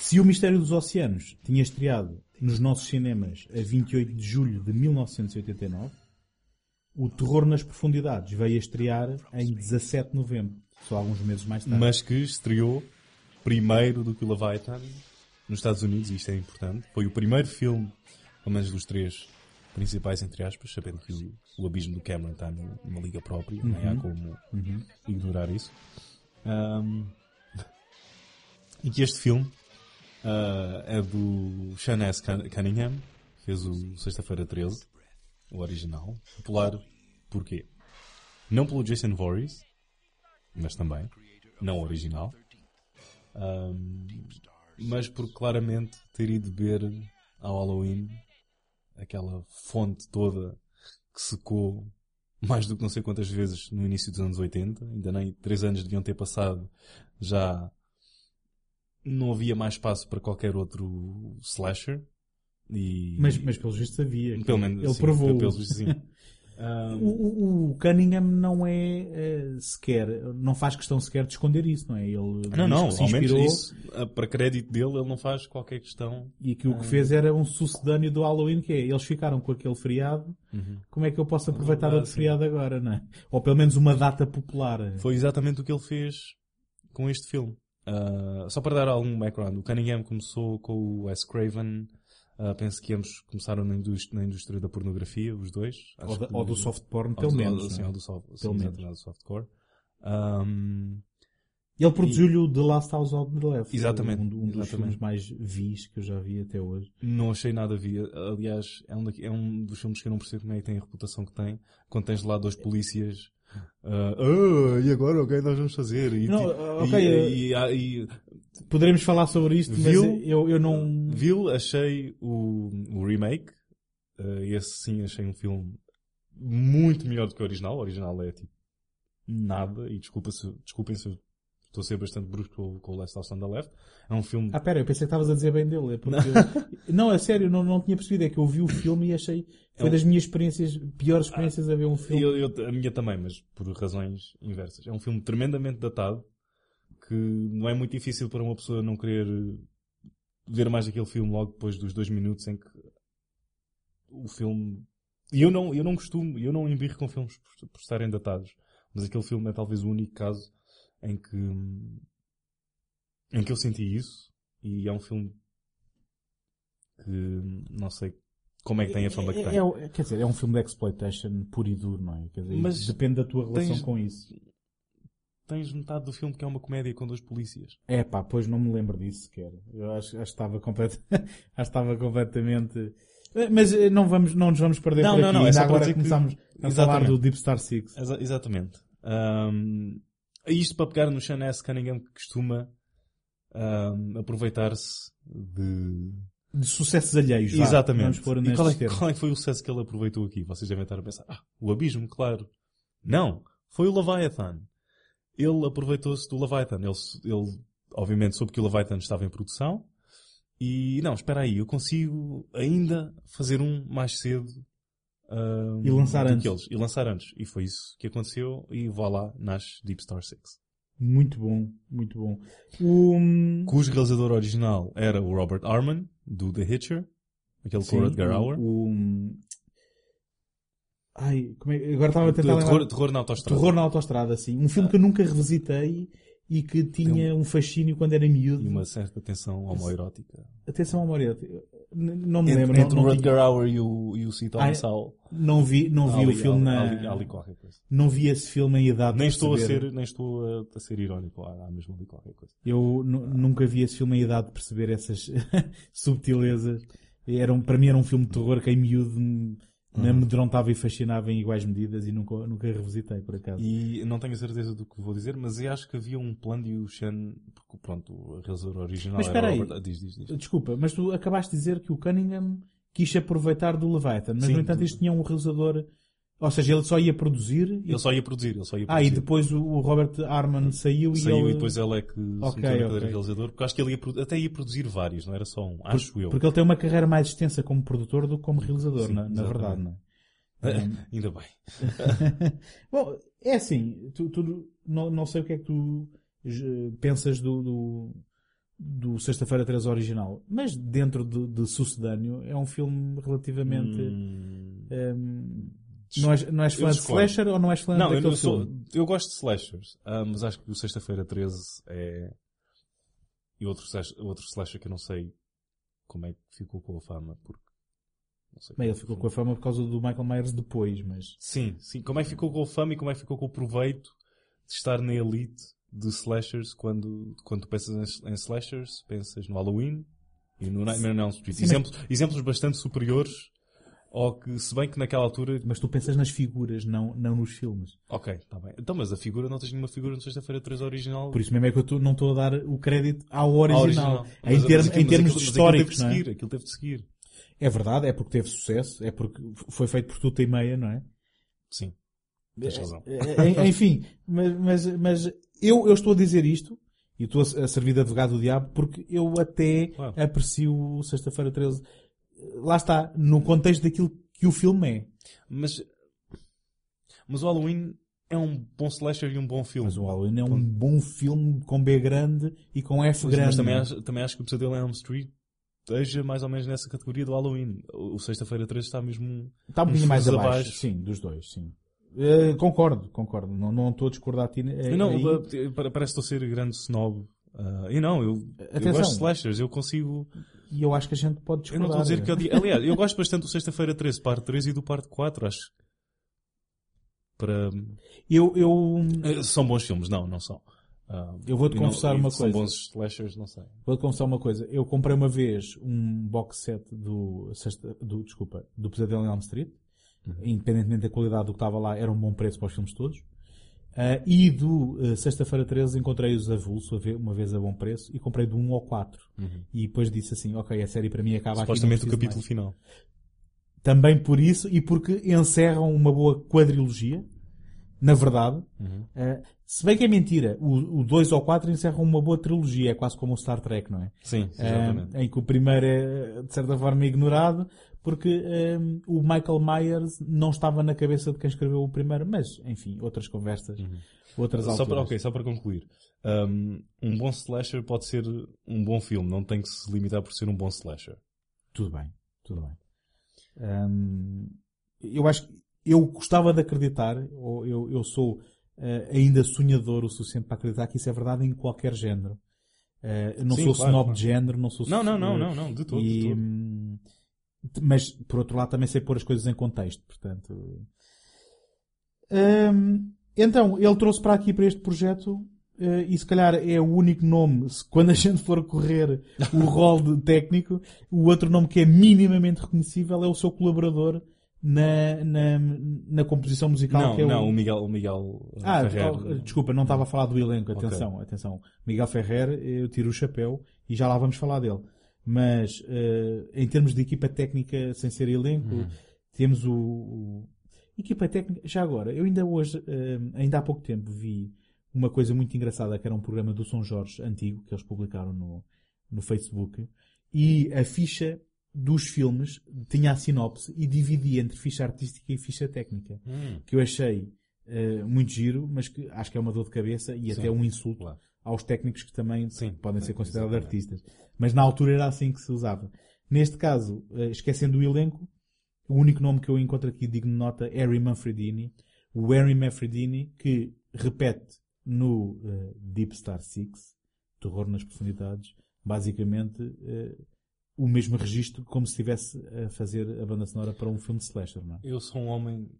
Se o Mistério dos Oceanos tinha estreado nos nossos cinemas a 28 de julho de 1989, o Terror nas Profundidades veio a estrear em 17 de novembro, só alguns meses mais tarde. Mas que estreou primeiro do que o Leviathan nos Estados Unidos, e isto é importante. Foi o primeiro filme, pelo menos dos três principais, entre aspas, sabendo que o, o Abismo do Cameron está numa liga própria, nem há como ignorar isso. Ahm, e que este filme ah, é do Sean S. Cun- Cunningham, que fez o Sexta-feira 13, o original. Popular, porquê? Não pelo Jason Voorhees, mas também. Não original. Ahm, mas por claramente ter ido beber ao Halloween aquela fonte toda que secou mais do que não sei quantas vezes no início dos anos 80. Ainda nem três anos deviam ter passado. Já não havia mais espaço para qualquer outro slasher. E... Mas, mas pelos vistos havia. Pelo menos, Ele sim, provou. pelos vistos, sim. [LAUGHS] Ah, O, o- Cunningham não é eh, sequer, não faz questão sequer de esconder isso, não é? Ele não, não, se inspirou isso, ah, para crédito dele, ele não faz qualquer questão. e que o que fez era um sucedâneo do Halloween, que é, eles ficaram com aquele feriado, Uhum. como é que eu posso aproveitar Ah, outro sim. feriado agora, não é? Ou pelo menos uma data popular. Foi exatamente o que ele fez com este filme. Ah, só para dar algum background, o Cunningham começou com o Wes Craven, ah, penso que ambos começaram na indústria, na indústria da pornografia, os dois. Ou da- que- ou do soft porn, pelo menos, ou- Sim, é? ou do soft, sim, Pelo menos. exatamente, do softcore. Ahm, Ele produziu-lhe o The Last House on the Left. Exatamente, Um, um dos exatamente. filmes mais vis que eu já vi até hoje. Não achei nada via. Aliás, é um, daqui- é um dos filmes que eu não percebo como é que tem a reputação que tem. Quando tens lá dois polícias. Ah, "Ah, e agora o que é que nós vamos fazer? E, Não, ti- ok, e- e- ah, e- Poderemos falar sobre isto, mas Viu? eu, eu não... Viu, achei o, o remake. ah, esse sim, achei um filme muito melhor do que o original. O original é tipo nada. E desculpa se, desculpem se eu estou a ser bastante brusco com, o Last House on the Left. É um filme. Ah, pera, eu pensei que estavas a dizer bem dele. É porque... não, é sério, não, não tinha percebido. É que eu vi o filme e achei... Foi É um- das minhas experiências, piores experiências a ver um filme. Eu, eu- a minha também, mas por razões inversas. É um filme tremendamente datado que não é muito difícil para uma pessoa não querer ver mais aquele filme logo depois dos dois minutos em que o filme. E eu não, eu não costumo, eu não embirro com filmes por, por estarem datados, mas aquele filme é talvez o único caso em que em que eu senti isso e é um filme que não sei como é que tem a fama que É- tem. é- é- quer dizer, é um filme de exploitation puro e duro, não é? Quer dizer, Mas depende da tua relação tens- com isso. Tens metade do filme que é uma comédia com dois polícias. É pá, pois não me lembro disso sequer. Eu acho, acho que estava complet... [LAUGHS] acho que estava completamente... Eh, Mas eh, não, vamos, não nos vamos perder Não, por não, aqui. não, é Ainda só para agora dizer que- a falar do Deep Star Six. Exa- exatamente. Ahm, isto para pegar no Sean S. Cunningham que costuma ahm, aproveitar-se de... De sucessos alheios, vá. Exatamente. Pôr e qual é, qual é que foi o sucesso que ele aproveitou aqui? Vocês devem estar a pensar, ah, o Abismo, claro. Não. Foi o Leviathan. Ele aproveitou-se do Leviathan. Ele, ele, obviamente, soube que o Leviathan estava em produção. E, não, espera aí, eu consigo ainda fazer um mais cedo. Ahm, E lançar antes. eles. E lançar antes. E foi isso que aconteceu. E vá lá, nasce Deep Star 6. Muito bom, muito bom. O... Cujo realizador original era o Robert Arman, do The Hitcher. Aquele com o Hauer. O, o- Ai, como é... agora estava a tentar Terror- lembrar. terror na autoestrada. Terror na autostrada, sim. Um filme que eu nunca revisitei e que tinha um fascínio quando era miúdo. E uma certa tensão homoerótica. Atenção ao Moreira. Não me Entre, lembro. entre não, o Rutger Hauer e o, e o Cito Ah, Alissal. não vi, não vi Há o ali- filme há na. ali- ali qualquer coisa. Não vi esse filme em idade Nem de estou, a perceber. ser, nem estou a, a ser irónico. Há, há mesmo ali qualquer coisa. Eu nu- nunca vi esse filme em idade de perceber essas [LAUGHS] subtilezas. Era um, para mim era um filme de terror que em miúdo me me amedrontava e fascinava em iguais medidas e nunca, nunca revisitei, por acaso. E não tenho a certeza do que vou dizer, mas eu acho que havia um plano de o porque pronto, o realizador original Mas era espera aí. Robert... Diz, diz, diz. Desculpa, mas tu acabaste de dizer que o Cunningham quis aproveitar do Leviathan, mas Sim, no entanto isto tinha um realizador, ou seja, ele só ia produzir. e- Ele só ia produzir, ele só ia Ah, e produzir. depois o Robert Arman saiu, Saiu e ele... e depois ele é que se Ok, meteu na cadeira ok. de realizador, porque acho que ele ia, até ia produzir vários, não era só um, acho eu. Porque ele tem uma carreira mais extensa como produtor do que como realizador, Sim, na, na verdade, não é? [LAUGHS] Ainda bem. [LAUGHS] Bom, é assim, tu, tu- não, não sei o que é que tu pensas do, do, do Sexta-feira 13 original, mas dentro de, de Sucedâneo é um filme relativamente. Hum. ehm, não, és, não és fã de slasher ou não és fã Não, eu, não sou, filme? eu gosto de slashers, ah, mas acho que o Sexta-feira 13 é. E outro, slash- outro slasher que eu não sei como é que ficou com a fama, porque. Não sei Bem, ele ficou com a fama por causa do Michael Myers depois, mas. Sim, sim. Como é que ficou com a fama e como é que ficou com o proveito de estar na elite de slashers quando, quando tu pensas em, em slashers, pensas no Halloween e no Nightmare on Elm Street. Sim, mas- exemplos, exemplos bastante superiores Ou que, se bem que naquela altura. Mas tu pensas nas figuras, não, não nos filmes. Ok, está bem. Então, mas a figura, não tens nenhuma figura no Sexta-feira 3 original. Por isso mesmo é que eu tô- não estou a dar o crédito ao original. original. Em, Mas- termos- mas aquilo- em termos aquilo- aquilo históricos, teve de é? seguir, aquilo teve de seguir. É verdade, é porque teve sucesso, é porque foi feito por tudo e meia, não é? Sim. Tens razão. É, é, Enfim, mas, mas, mas eu, eu estou a dizer isto, e estou a servir de advogado do diabo, porque eu até Claro. aprecio o Sexta-feira 13. Lá está, no contexto daquilo que o filme é. Mas, mas o Halloween é um bom slasher e um bom filme. Mas o Halloween é um bom filme com B grande e com F grande. mas também, acho, também acho que o Pesadelo em Elm Street esteja mais ou menos nessa categoria do Halloween. O, Sexta-feira 3 está mesmo. Está um bocadinho mais fusos abaixo, sim, dos dois, sim. Eh, concordo, concordo. Não, não estou a discordar de ti. eh, Não, aí. pa- parece que estou a ser grande snob. Ah, e não, eu, eu gosto de slashers, eu consigo. E eu acho que a gente pode Eu não discordar. estou a dizer que di- Aliás, eu gosto bastante do Sexta-feira 13, parte 3 e do parte 4, acho. Para. Eu, eu, Eh, São bons filmes, não, não são. Ah, Eu vou-te não- confessar e uma são coisa. bons slashers, não sei. Vou-te confessar uma coisa. Eu comprei uma vez um box set do, sexta, do desculpa, do Pesadelo em Elm Street. Uhum. Independentemente da qualidade do que estava lá, era um bom preço para os filmes todos. Ah, e do eh, Sexta-feira 13 encontrei-os avulso a ver- uma vez a bom preço e comprei do 1 ao 4. E depois disse assim, ok, a série para mim acaba aqui. Uhum. Supostamente o capítulo mais. final. Também por isso e porque encerram uma boa quadrilogia, na verdade. Uhum. Eh, se bem que é mentira, o 2 ou 4 encerram uma boa trilogia, é quase como o Star Trek, não é? Sim, exatamente. Em que o primeiro é, de certa forma, ignorado, porque eh, o Michael Myers não estava na cabeça de quem escreveu o primeiro, mas, enfim, outras conversas, outras Uhum. Só alturas. para, ok, só para concluir. Um, um bom slasher pode ser um bom filme, não tem que se limitar por ser um bom slasher. Tudo bem, tudo bem. Hum, eu acho que eu gostava de acreditar, ou eu, eu sou eh, ainda sonhador o suficiente para acreditar que isso é verdade em qualquer género. Eu não Sim, sou claro, snob claro. de género, não sou Não, não, não, eh, não, não, de todo, e, de todo. Mas, por outro lado, também sei pôr as coisas em contexto, portanto. Hum, então, ele trouxe para aqui, para este projeto, eh, e se calhar é o único nome, se- quando a gente for correr o [LAUGHS] rol de técnico, o outro nome que é minimamente reconhecível é o seu colaborador na, na, na composição musical, Não, que é não, o... o Miguel, o Miguel uh, Ah, Ferrer. oh, desculpa, não estava a falar do elenco. Atenção, atenção. Miguel Ferrer, eu tiro o chapéu e já lá vamos falar dele. Mas, eh, em termos de equipa técnica sem ser elenco, Uhum. temos o, o- Equipa técnica, já agora, eu ainda hoje, eh, ainda há pouco tempo, vi uma coisa muito engraçada que era um programa do São Jorge antigo, que eles publicaram no, no Facebook, e a ficha dos filmes tinha a sinopse e dividia entre ficha artística e ficha técnica. Hum. Que eu achei eh, muito giro, mas que acho que é uma dor de cabeça e Sim, até um insulto claro. Aos técnicos que também Sim, podem ser considerados exatamente. artistas. Mas na altura era assim que se usava. Neste caso, eh, esquecendo o elenco, o único nome que eu encontro aqui digno de nota é Harry Manfredini. O Harry Manfredini que repete no eh, Deep Star Six, Terror nas Profundidades, basicamente eh, o mesmo registro como se estivesse a fazer a banda sonora para um filme de slasher, não é? Eu sou um homem.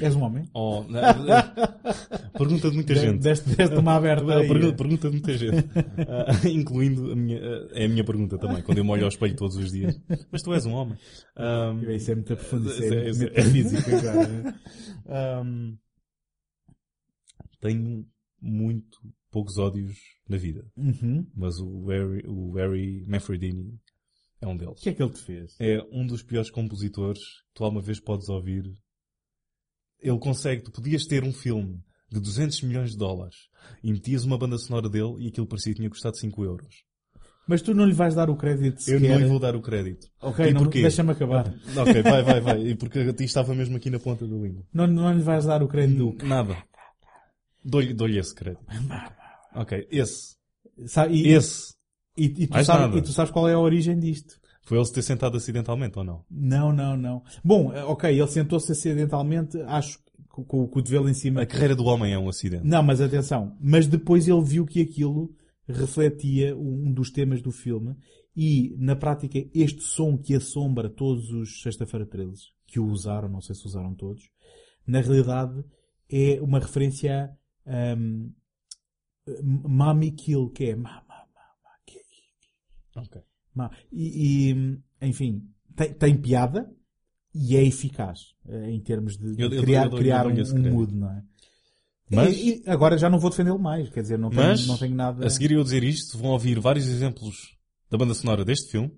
És um homem? Oh, não, [LAUGHS] pergunta de muita De- gente. deste- deste uma aberta aí. Pergunta, pergunta de muita gente. Ah, incluindo a minha. ah, é a minha pergunta também, quando eu me olho ao espelho todos os dias. Mas tu és um homem. Um, Isso é muito profundo, isso isso é, é- isso é- agora. [LAUGHS] Um, tenho muito poucos ódios na vida. Uhum. Mas o Harry, o Harry Manfredini é um deles. O que é que ele te fez? É um dos piores compositores que tu alguma vez podes ouvir. Ele consegue, tu podias ter um filme de 200 milhões de dólares e metias uma banda sonora dele e aquilo parecia que tinha custado 5 euros. Mas tu não lhe vais dar o crédito Eu sequer. não lhe vou dar o crédito. Ok, deixa-me acabar. [LAUGHS] Ok, vai, vai, vai. E porque a ti estava mesmo aqui na ponta da língua. Não, não lhe vais dar o crédito. Nada. Dou-lhe dou esse crédito. Ok, esse. Sa- e, Esse. E, e tu nada. e tu sabes qual é a origem disto? Foi ele se ter sentado acidentalmente ou não? Não, não, não. Bom, eh, ok, ele sentou-se acidentalmente, acho, com, com o cotovelo em cima. A carreira do homem é um acidente. Não, mas atenção. Mas depois ele viu que aquilo refletia um dos temas do filme e, na prática, este som que assombra todos os Sexta-feira 13, que o usaram, não sei se usaram todos, na realidade é uma referência a um, Mami Kill, que é ma, ma. E, e, enfim, tem, tem piada e é eficaz eh, em termos de, de Eu- eu criar, eu criar um, um mood, não é? Mas- E- e agora já não vou defendê-lo mais, quer dizer, não tenho, Mas, não tenho nada. a seguir eu dizer isto, vão ouvir vários exemplos da banda sonora deste filme.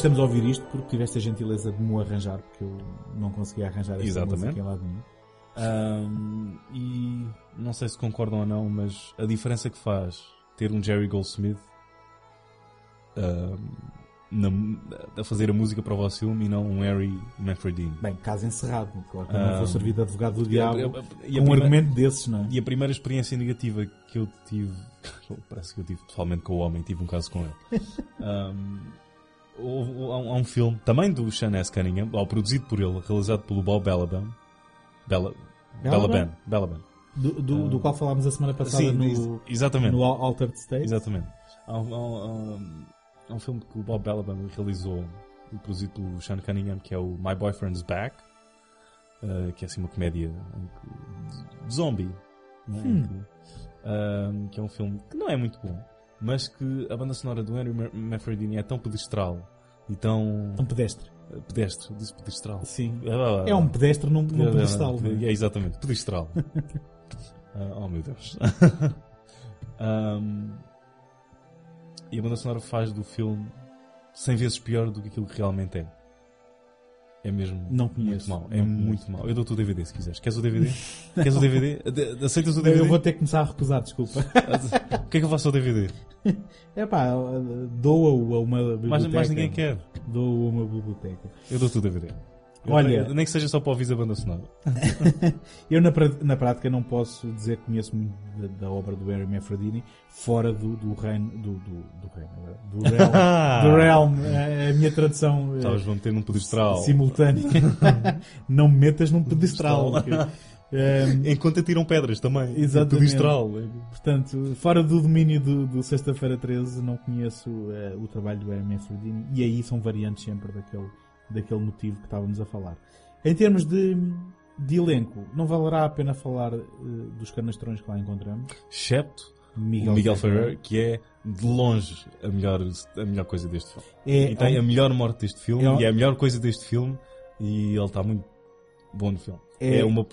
Estamos a ouvir isto porque tiveste a gentileza de me arranjar, porque eu não conseguia arranjar esta Exatamente. música em lado nenhum. Ahm, e não sei se concordam ou não, mas a diferença que faz ter um Jerry Goldsmith ahm, na- a fazer a música para o vosso filme e não um Harry Manfredini. Bem, caso encerrado, claro que eu não vou servir de advogado do diabo e a um primeira- argumento desses, não é? E a primeira experiência negativa que eu tive, [LAUGHS] parece que eu tive pessoalmente com o homem, tive um caso com ele. [LAUGHS] Um, há um filme, também do Sean S. Cunningham, ou produzido por ele, realizado pelo Bob Balaban. Bella, Balaban? Balaban. Do, do, do qual falámos a semana passada Sim, no, ex- exatamente. no Al- Altered State. Exatamente. Há um, um- um- um filme que o Bob Balaban realizou, produzido pelo Sean Cunningham, que é o My Boyfriend's Back, eh, que é assim uma comédia de zombie. não é? Hum. Que, ahm, que é um filme que não é muito bom, mas que a banda sonora do Henry Ma- Manfredini é tão pedestral e tão... Um pedestre. Pedestre, disse pedestral. Sim. Ah, É um pedestre num, num é, pedestal. É, não é? é, exatamente, pedestral. [LAUGHS] Ah, oh meu Deus. [LAUGHS] Ahm, e a banda sonora faz do filme 100 vezes pior do que aquilo que realmente é. É mesmo Não muito conheço. mau. É Não muito mau. Eu dou-te o DVD se quiseres. Queres o DVD? [LAUGHS] Queres o DVD? Aceitas o DVD? Eu vou ter que começar a recusar, desculpa. [LAUGHS] O que é que eu faço ao DVD? É pá, doa-o a uma biblioteca. Mais, mais ninguém quer. Doa-o a uma biblioteca. Eu dou-te o DVD. Eu- Olha- nem que seja só para ouvir a banda sonora. [LAUGHS] Eu, na, na prática, não posso dizer que conheço muito da, da obra do Harry Manfredini fora do, do reino. Do, do, do reino. Do [LAUGHS] realm. do realm. A, a minha tradução. eh, Estavas a meter num pedestral. Simultânea. [LAUGHS] não me metas num pedestral. Que- Ehm, Enquanto atiram pedras também. Exatamente. Pedestral. Portanto, fora do domínio do, do Sexta-feira 13, não conheço eh, o trabalho do Harry Manfredini e aí são variantes sempre daquele, daquele motivo que estávamos a falar. Em termos de, de elenco, não valerá a pena falar eh, dos canastrões que lá encontramos. Excepto Miguel Miguel Ferrer. Que é de longe a melhor, a melhor coisa deste filme. É- e tem a melhor morte deste filme é e é a melhor coisa deste filme e ele está muito bom no filme. É- É, uma. [LAUGHS]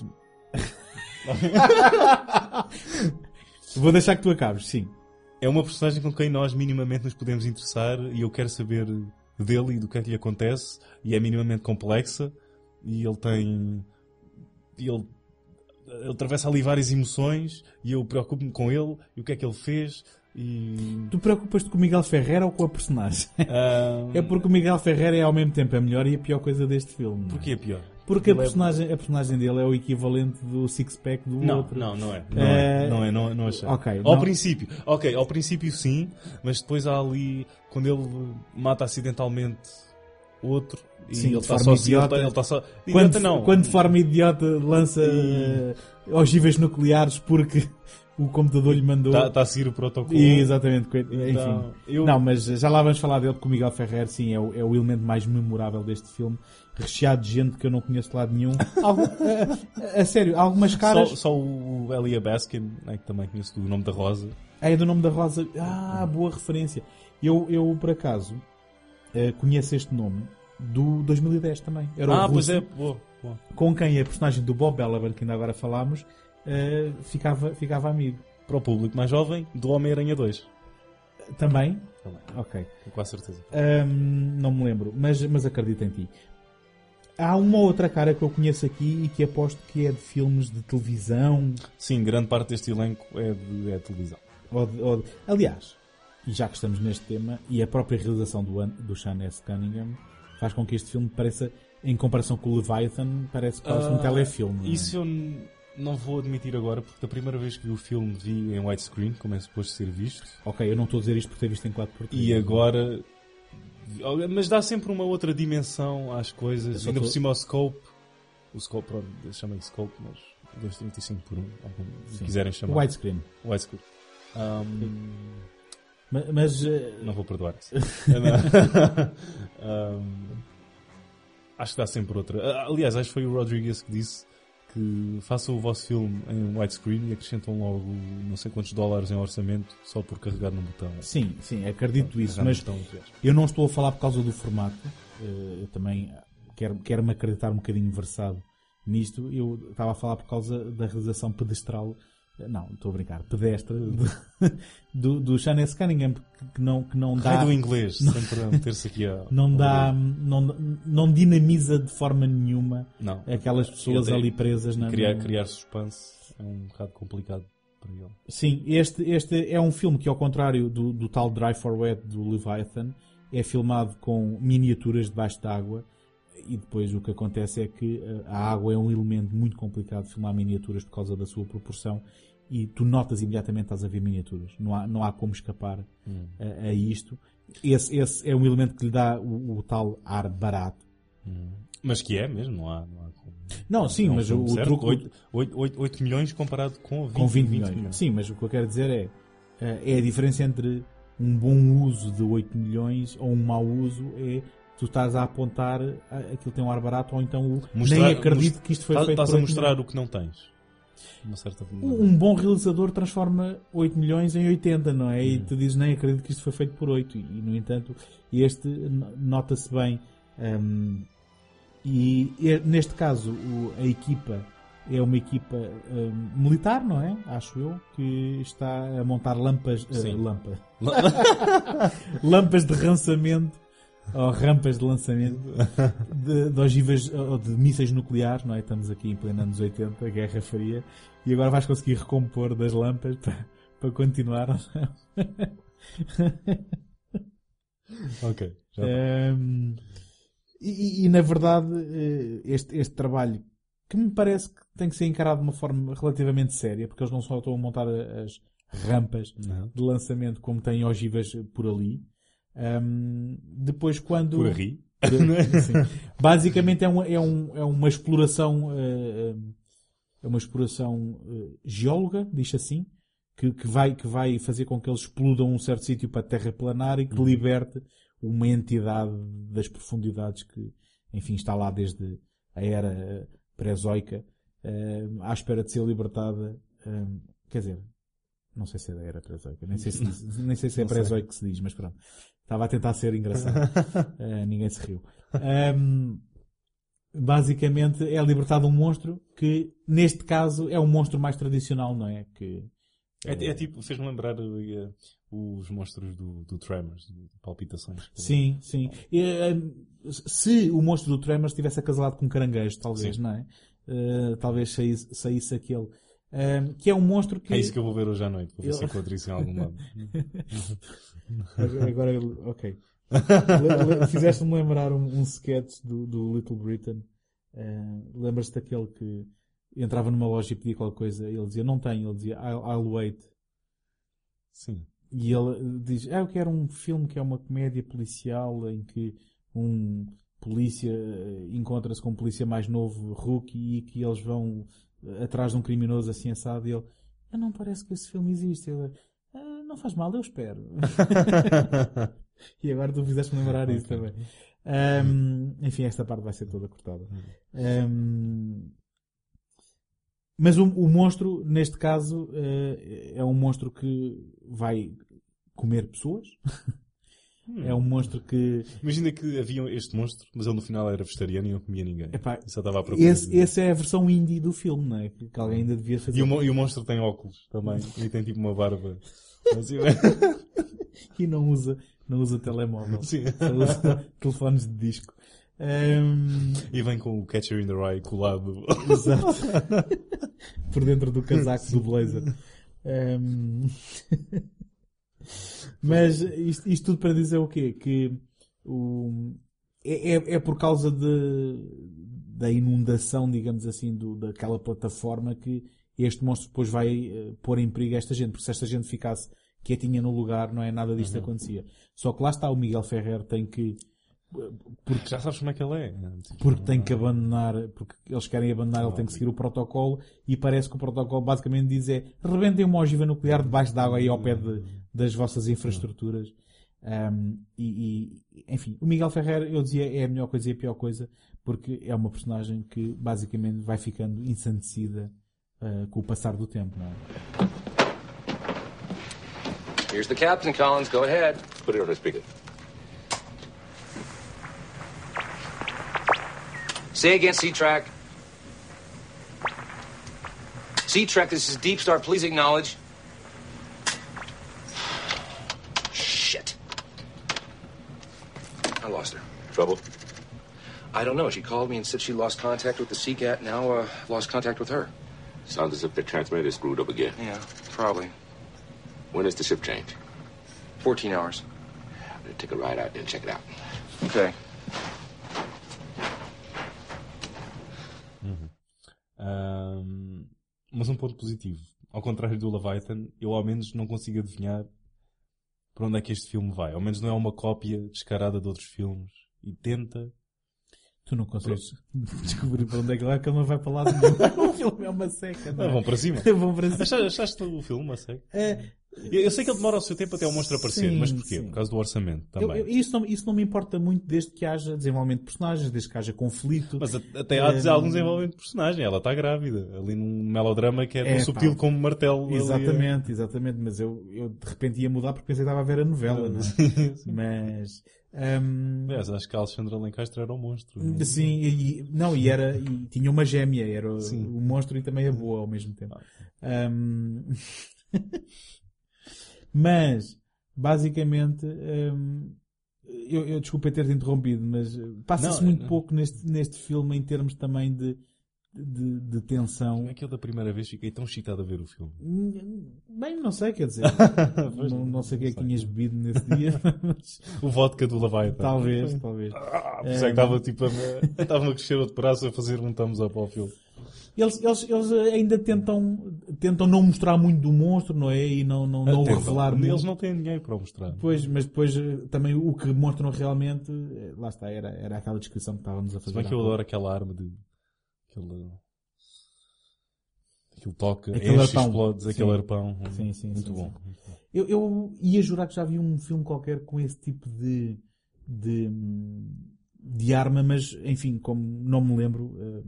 Vou deixar que tu acabes, sim. É uma personagem com quem nós minimamente nos podemos interessar e eu quero saber dele e do que é que lhe acontece e é minimamente complexa e ele tem. Ele, ele atravessa ali várias emoções e eu preocupo-me com ele e o que é que ele fez e. Tu preocupas-te com o Miguel Ferreira ou com a personagem? Ah, [LAUGHS] É porque o Miguel Ferreira é ao mesmo tempo a melhor e a pior coisa deste filme. é? Porquê é pior? Porque a é- personagem, a personagem dele é o equivalente do six-pack do Não, outro. não, não é. Não É- é, não, é, não, não achei. Ok, Ao não- princípio, ok, ao princípio sim, mas depois há ali, quando ele mata acidentalmente outro e Sim, ele está só idiota. Ele está só. Quando, Idiota não. quando de forma idiota lança E- eh, ogivas nucleares porque [LAUGHS] o computador lhe mandou. Está está a seguir o protocolo. E, exatamente. coit- Então, Enfim. eu- Não, mas já lá vamos falar dele porque o Miguel Ferrer, sim, é o, é o elemento mais memorável deste filme. Recheado de gente que eu não conheço de lado nenhum. [LAUGHS] Algu- a, a- a sério, algumas caras. Só, só o Elia Baskin, né, que também conheço do nome da Rosa. É do nome da Rosa. Ah, boa referência. Eu, eu por acaso, eh, conheço este nome do 2010 também. Era o ah, pois russo, é, boa, boa. Com quem a personagem do Bob Balaban, que ainda agora falámos, eh, ficava, ficava amigo. Para o público mais jovem, do Homem-Aranha 2. Também? Também. Ok. Com quase certeza. Ahm, não me lembro, mas, mas acredito em ti. Há uma outra cara que eu conheço aqui e que aposto que é de filmes de televisão. Sim, grande parte deste elenco é de, é de televisão. Ou de- ou de- Aliás, e já que estamos neste tema, e a própria realização do, do Sean S. Cunningham faz com que este filme pareça, em comparação com o Leviathan, parece quase um Ah, telefilme. é? Isso eu n- não vou admitir agora, porque da primeira vez que vi o filme vi em widescreen, como é suposto ser visto. Ok, eu não estou a dizer isto por ter visto em 4x3. E agora. Mas dá sempre uma outra dimensão às coisas. Ainda tô- por cima o scope. O scope, pronto, chamem scope, mas 235 por 1, como Sim. quiserem chamar. Widescreen. Widescreen. Um, Ma- Mas, eh, não vou perdoar-te. [LAUGHS] [LAUGHS] Um, acho que dá sempre outra. Ah, Aliás, acho que foi o Rodriguez que disse que façam o vosso filme em widescreen e acrescentam logo não sei quantos dólares em orçamento só por carregar no botão. sim, sim, acredito isso. Mas botão, eu não estou a falar por causa do formato. Eh, Eu também quero- quero-me acreditar um bocadinho versado nisto. Eu estava a falar por causa da realização pedestral. Não, estou a brincar. Pedestre de- [LAUGHS] do, do Sean S. Cunningham que, não, que não dá. Raio do inglês, sempre a [LAUGHS] meter-se aqui a. não dá, não, não dinamiza de forma nenhuma Não. aquelas pessoas ali presas na Criar, criar suspense é um bocado complicado para ele. Sim, este, este é um filme que, ao contrário do, do tal Dry for Wet do Leviathan, é filmado com miniaturas debaixo d'água e depois o que acontece é que eh, a água é um elemento muito complicado de filmar miniaturas por causa da sua proporção e tu notas imediatamente que estás a ver miniaturas. Não há, não há como escapar a, a isto. Esse, esse é um elemento que lhe dá o, o tal ar barato. Mas que é mesmo, não há. Não, há como- Não, sim, um mas o, certo. truque... 8, 8, 8, 8 milhões comparado com 20, com 20 20 milhões. Sim, mas o que eu quero dizer é eh, é a diferença entre um bom uso de 8 milhões ou um mau uso é tu estás a apontar a- aquilo tem um ar barato ou então o Mostrar- nem acredito que isto foi feito Estás a 8 mostrar milhões. o que não tens. Um bom realizador transforma 8 milhões em 80, não é? Hum. E tu dizes, nem acredito que isto foi feito por 8. E, no entanto, este nota-se bem. hum, e e neste caso, o- a equipa é uma equipa hum, militar, não é? Acho eu, que está a montar lampas. Sim. lampa. [LAUGHS] Lampas de lançamento ou rampas de lançamento de, de ogivas ou de mísseis nucleares, não é? Estamos aqui em pleno anos 80, Guerra Fria, e agora vais conseguir recompor das lampas para, para continuar. Ok. Já tá. Ehm, e, e- na verdade, eh, este, este trabalho que me parece que tem que ser encarado de uma forma relativamente séria, porque eles não só estão a montar a- as rampas Não. de lançamento como têm ogivas por ali. Ehm, depois quando... Por aí. [LAUGHS] Por- sim. Basicamente é, um, é, um, é uma exploração eh, eh, é uma exploração eh, geóloga, diz assim, que, que, vai, que vai fazer com que eles explodam um certo sítio para terraplanar e que liberte uma entidade das profundidades que, enfim, está lá desde a era pré-zoica à espera de ser libertada. quer dizer, não sei se é da era pré-zoica, nem sei se, [LAUGHS] nem sei se é pré-zoico que se diz, mas pronto. Estava a tentar ser engraçado. [LAUGHS] Eh, ninguém se riu. Ahm, basicamente é libertado um monstro que, neste caso, é um monstro mais tradicional, não é? Que, É, é tipo, fez-me lembrar eh, os monstros do, do Tremors, de palpitações. Sim, sim. E, eh, se o monstro do Tremors estivesse acasalado com um caranguejo, talvez, Sim. não é? Eh, talvez saísse, saísse aquele. Ahm, que é um monstro que. É isso que eu vou ver hoje à noite, vou ver se encontro isso em algum lado. [LAUGHS] [LAUGHS] Agora, ok. Fizeste-me lembrar um, um sketch do, do Little Britain. Eh, Lembras-te daquele que entrava numa loja e pedia qualquer coisa ele dizia não tenho, ele dizia I'll, I'll wait. Sim. E ele diz, ah, eu quero um filme que é uma comédia policial em que um polícia eh, encontra-se com um polícia mais novo, rookie, e que eles vão atrás de um criminoso assim assado e ele, ah, não parece que esse filme existe. Ele, "Ah, não faz mal, eu espero. [LAUGHS] e agora tu fizeste-me lembrar isso também. Ahm, enfim, esta parte vai ser toda cortada. Ahm, mas o, o monstro, neste caso, eh, é um monstro que vai comer pessoas. É um monstro que. Imagina que havia este monstro, mas ele no final era vegetariano e não comia ninguém. Epá, Só estava à procura. Esse, esse é a versão indie do filme, não é? Que alguém ainda devia fazer. E, o, e o monstro tem óculos também. E tem tipo uma barba. Assim, [LAUGHS] e não usa, não usa telemóvel. Sim. Só usa [LAUGHS] telefones de disco. Ahm, e vem com o Catcher in the Rye colado. Exato. [LAUGHS] Por dentro do casaco do blazer. Ahm, Mas isto, isto tudo para dizer o quê? Que o... é, é- é por causa de, da inundação, digamos assim, do, daquela plataforma que este monstro depois vai eh, pôr em perigo esta gente. Porque se esta gente ficasse quietinha no lugar, não é nada disto Uhum. acontecia. Só que lá está, o Miguel Ferrer tem que porque, Já sabes como é que ele é. Tipo, porque tem que abandonar, porque eles querem abandonar, ele tem que seguir o protocolo e parece que o protocolo basicamente diz é rebentem uma ogiva nuclear debaixo d'água aí ao pé de- das vossas infraestruturas. Um, e, e, enfim, o Miguel Ferrer, eu dizia, é a melhor coisa e a pior coisa, porque é uma personagem que basicamente vai ficando ensandecida uh, com o passar do tempo, não é? Here's the captain, Collins. Go ahead. Put it on the speaker. Say again, C-Track. C-Track, this is Deep Star. Please acknowledge. Shit. I lost her. Trouble? I don't know. She called me and said she lost contact with the Seacat. Now, uh, lost contact with her. Sounds as if the transmitter is screwed up again. Yeah, probably. When is the ship change? 14 hours. I'm gonna take a ride out there and check it out. Okay. Ahm, mas um ponto positivo. Ao contrário do Leviathan, eu ao menos não consigo adivinhar para onde é que este filme vai. Ao menos não é uma cópia descarada de outros filmes. E tenta. Tu não consegues [LAUGHS] descobrir para onde é que ele vai, que ele não vai para lá nenhum. [LAUGHS] o filme é uma seca, não é? Ah, vão para cima. [LAUGHS] vão para cima. Achaste, achaste o filme uma seca? É, Eu, eu sei que ele demora o seu tempo até o monstro aparecer, Sim, mas porquê? sim. Por causa do orçamento eu- também. eu- isso, não, isso não me importa muito desde que haja desenvolvimento de personagens, desde que haja conflito. Mas até há Eh, algum desenvolvimento de personagem. Ela está grávida. Ali num melodrama que é tão É, subtil pá. como um martelo. ali, Exatamente, exatamente. Mas eu, eu de repente ia mudar porque pensei que estava a ver a novela, não é? Mas. Aliás, acho que a Alexandra Lencastre era um monstro. não é? Sim, e, não, e era, e tinha uma gêmea, era o, Sim. o monstro e também a boa ao mesmo tempo. Hum, [LAUGHS] mas, basicamente, hum, eu, eu desculpa ter-te interrompido, mas eh, passa-se Não, muito não. pouco neste, neste filme em termos também de, de, de tensão. Como é que eu da primeira vez fiquei tão excitado a ver o filme? Bem, não sei, quer dizer, [LAUGHS] não, não sei o que é que tinhas bebido nesse dia, [LAUGHS] O vodka do Leviathan. talvez, talvez. Ah, por isso é que estava tipo a, estava [LAUGHS] a crescer outro braço a fazer um thumbs up ao filme. Eles, eles, eles ainda tentam, tentam não mostrar muito do monstro, não é? E não, não, não revelar Eles muito. não têm dinheiro para mostrar. Pois, mas depois eh, também o que mostram realmente, eh, lá está, era, era aquela descrição que estávamos a Se fazer. bem que eu adoro aquela arma de. Aquele. Aquilo toca, Aquele enche, arpão. explodes, Sim. aquele arpão. Sim, sim, Muito sim, bom. Eu, eu ia jurar que já vi um filme qualquer com esse tipo de, de, de arma, mas enfim, como não me lembro, eh,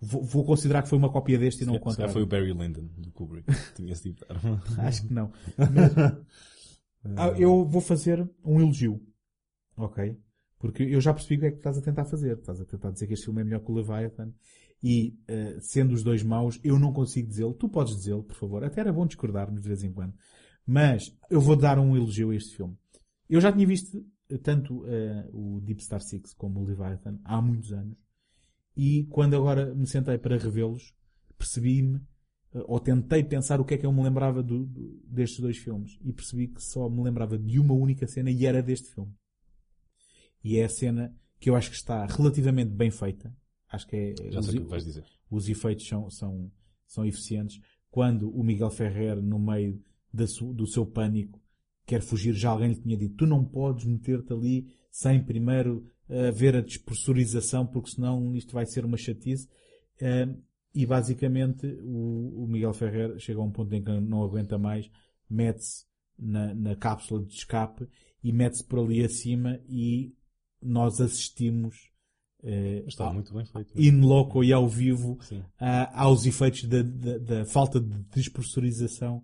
vou, vou considerar que foi uma cópia deste e não o contrário. foi o Barry Lyndon do Kubrick. que Tinha esse tipo de arma. [LAUGHS] Acho que não. Mas, ah, [LAUGHS] eu vou fazer um elogio. Ok? Porque eu já percebi o que é que estás a tentar fazer. Estás a tentar dizer que este filme é melhor que o Leviathan. E, eh, sendo os dois maus, eu não consigo dizê-lo. Tu podes dizê-lo, por favor. Até era bom discordarmos de vez em quando. Mas, eu vou dar um elogio a este filme. Eu já tinha visto eh, tanto eh, o Deep Star Six como o Leviathan há muitos anos. E quando agora me sentei para revê-los, percebi-me eh, ou tentei pensar o que é que eu me lembrava do- do- destes dois filmes e percebi que só me lembrava de uma única cena e era deste filme. E é a cena que eu acho que está relativamente bem feita. Acho que é, Já os, sei o que vais dizer. os efeitos são, são, são eficientes. Quando o Miguel Ferrer, no meio su- do seu pânico, quer fugir, já alguém lhe tinha dito, tu não podes meter-te ali sem primeiro eh, ver a despressurização, porque senão isto vai ser uma chatice. Eh, e basicamente o, o Miguel Ferrer chega a um ponto em que não aguenta mais, mete-se na, na cápsula de escape e mete-se por ali acima e nós assistimos eh, está ao- muito bem feito. in loco e ao vivo ah, aos efeitos da, da- da falta de despressurização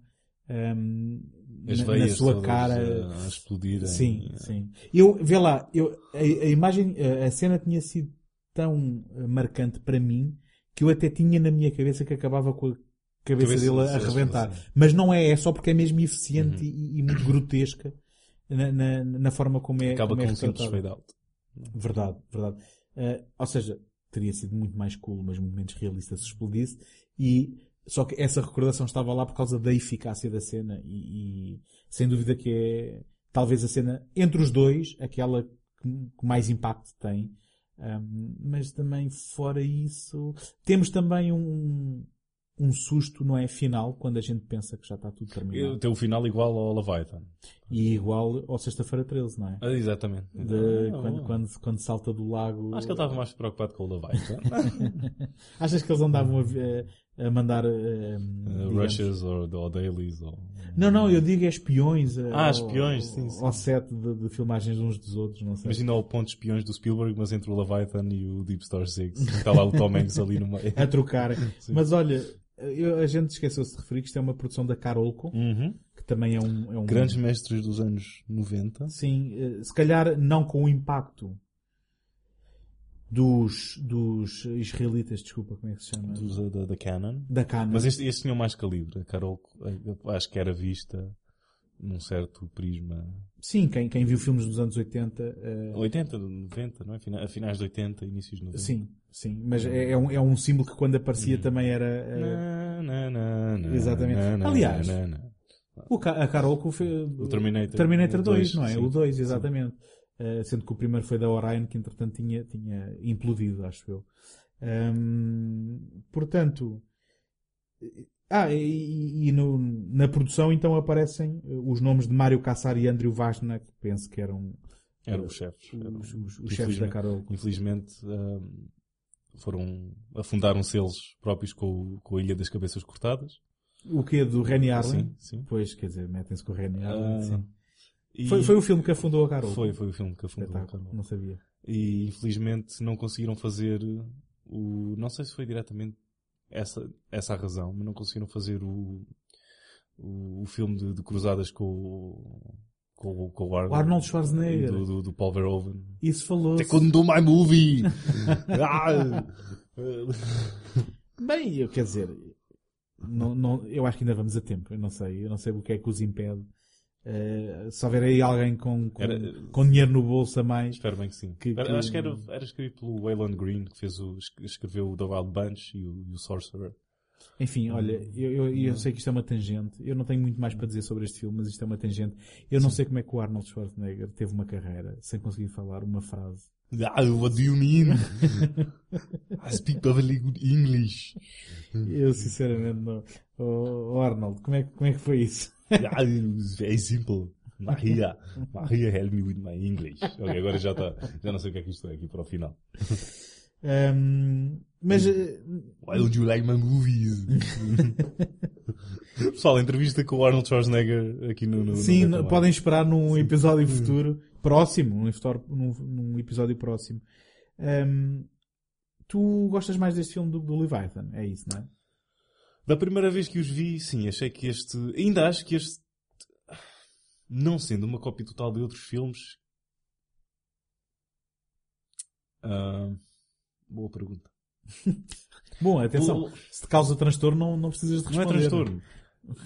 ahm, As na, na sua cara a- a explodirem. sim sim eu vê lá eu a, a imagem a, cena tinha sido tão eh, marcante para mim que eu até tinha na minha cabeça que acabava com a cabeça, Cabeça dele a Uhum. arrebentar mas não é é só porque é mesmo eficiente e, e muito grotesca na, na, na forma como é Acaba como é com um simples fade out. Verdade, verdade. Eh, ou seja, teria sido muito mais cool, mas muito menos realista se explodisse. E, só que essa recordação estava lá por causa da eficácia da cena e, e sem dúvida que é talvez a cena entre os dois, aquela que, que mais impacto tem. Ahm, mas também fora isso, temos também um, um susto, não é? Final, quando a gente pensa que já está tudo terminado. Tem o final igual ao Leviathan. E igual ao Sexta-feira 13, não é? Ah, exatamente. De- Ah, quando, bom. quando, quando salta do lago. Acho que ele estava mais preocupado com o Levi. [LAUGHS] Achas que eles andavam a, a, mandar. eh, Uh, digamos- Rushes ou, ou dailies ou... Não, não, eu digo é espiões. eh, Ah, ao- espiões, sim, sim. Ao set de, de filmagens uns dos outros, não sei. Imagina o ponto de espiões do Spielberg, mas entre o Leviathan e o Deep Star Six. Está lá o Tom Hanks ali no meio. [LAUGHS] a trocar. Mas olha, eu- a gente esqueceu-se de referir que isto é uma produção da Carolco, Uhum. que também é um, é um- Grandes mestres dos anos 90. Sim, eh, se calhar não com o impacto dos, dos israelitas, desculpa, como é que se chama? Dos, da, da Canon. Da Canon. Mas este, este tinha mais calibre. A Carol, eh, acho que era vista num certo prisma. Sim, quem, quem viu filmes dos anos 80. eh, 80, 90, não é? A finais de 80, inícios de 90. Sim, sim. Mas é, é um, é um símbolo que quando aparecia também era. eh, Na, na, na, Exatamente. Aliás. O, Ca- a Carolco fez O Terminator. Terminator O 2, dois, não é? sim. O 2, Sim. exatamente. Eh, sendo que o primeiro foi da Orion, que entretanto tinha, tinha implodido, acho eu. Ahm, portanto, ah, e, e no- na produção então aparecem eh, os nomes de Mário Kassar e Andrew Vashna, que penso que eram Eram os chefes. Os, Eram- os- os chefes da Carolco. Infelizmente, hum, foram, afundaram selos próprios com, com a Ilha das Cabeças Cortadas. O que do Rennie Arlen? Sim, sim. Pois, quer dizer, metem-se com o Rennie Arlen. Ah, sim. e- Foi, foi o filme que afundou a Carol. Foi, foi o filme que afundou a Espetáculo, Carol. Não sabia. E infelizmente não conseguiram fazer o. Não sei se foi diretamente essa, essa a razão, mas não conseguiram fazer o, o, o filme de, de cruzadas com o. Com, com o Arnold, Arnold Schwarzenegger. Do, do, do Paul Verhoeven. Isso falou. They couldn't do my movie! [LAUGHS] Ah! Bem, eu quer dizer, não, não, eu acho que ainda vamos a tempo. Eu não sei, eu não sei o que é que os impede. Eh, se houver aí alguém com, com, Era- com dinheiro no bolso a mais. Espero bem que sim. Que- Era- que- Acho que era, era escrito pelo Waylon Green, que fez o, es- escreveu o The Wild Bunch e o, e o Sorcerer. Enfim, olha, eu, eu, eu sei que isto é uma tangente. Eu não tenho muito mais para dizer sobre este filme, mas isto é uma tangente. Eu não sei como é que o Arnold Schwarzenegger teve uma carreira sem conseguir falar uma frase. Ah, what do you mean? [LAUGHS] I speak perfectly good English. Eu sinceramente não. Oh, Arnold, como é, como é que foi isso? Yeah, it's very simple. Maria, Maria help me with my English. Ok, agora já está. Já não sei o que é que isto é aqui para o final. Ahm, mas eh, Why don't you like my movies? [LAUGHS] Pessoal, entrevista com o Arnold Schwarzenegger aqui no. no Sim, no podem esperar num episódio futuro, próximo, num, num- episódio próximo. Ahm, tu gostas mais deste filme do, do Leviathan, é isso, não é? Da primeira vez que os vi, sim, achei que este. Ainda acho que este. Não sendo uma cópia total de outros filmes. Ah, boa pergunta. [LAUGHS] Bom, atenção, se te causa transtorno, não, não precisas de Não é responder. transtorno.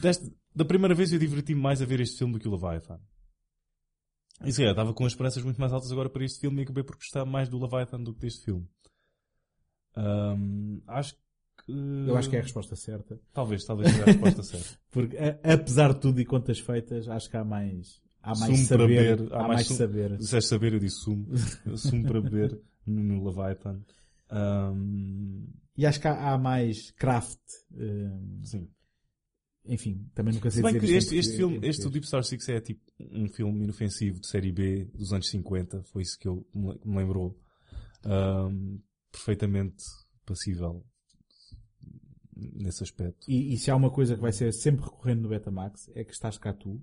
Deste- da primeira vez eu diverti-me mais a ver este filme do que o Leviathan. E se calhar, estava com as esperanças muito mais altas agora para este filme e acabei por gostar mais do Leviathan do que deste filme. Ahm, acho que. Eu acho que é a resposta certa. Talvez, talvez seja a resposta certa. [LAUGHS] Porque, a- apesar de tudo e contas feitas, acho que há mais, há mais Sumo saber. para beber. Há, mais sumo- saber. Disseste saber, eu disse sumo. sumo para beber no, no Leviathan. Ahm, E acho que há, há mais craft. ahm, sim. Enfim, também nunca sei Se bem dizer que este, este filme, em este. Deep Star Six é tipo um filme inofensivo de série B dos anos 50. Foi isso que eu me lembrou. Ahm, perfeitamente passível nesse aspecto. E, e se há uma coisa que vai ser sempre recorrente no Betamax é que estás cá tu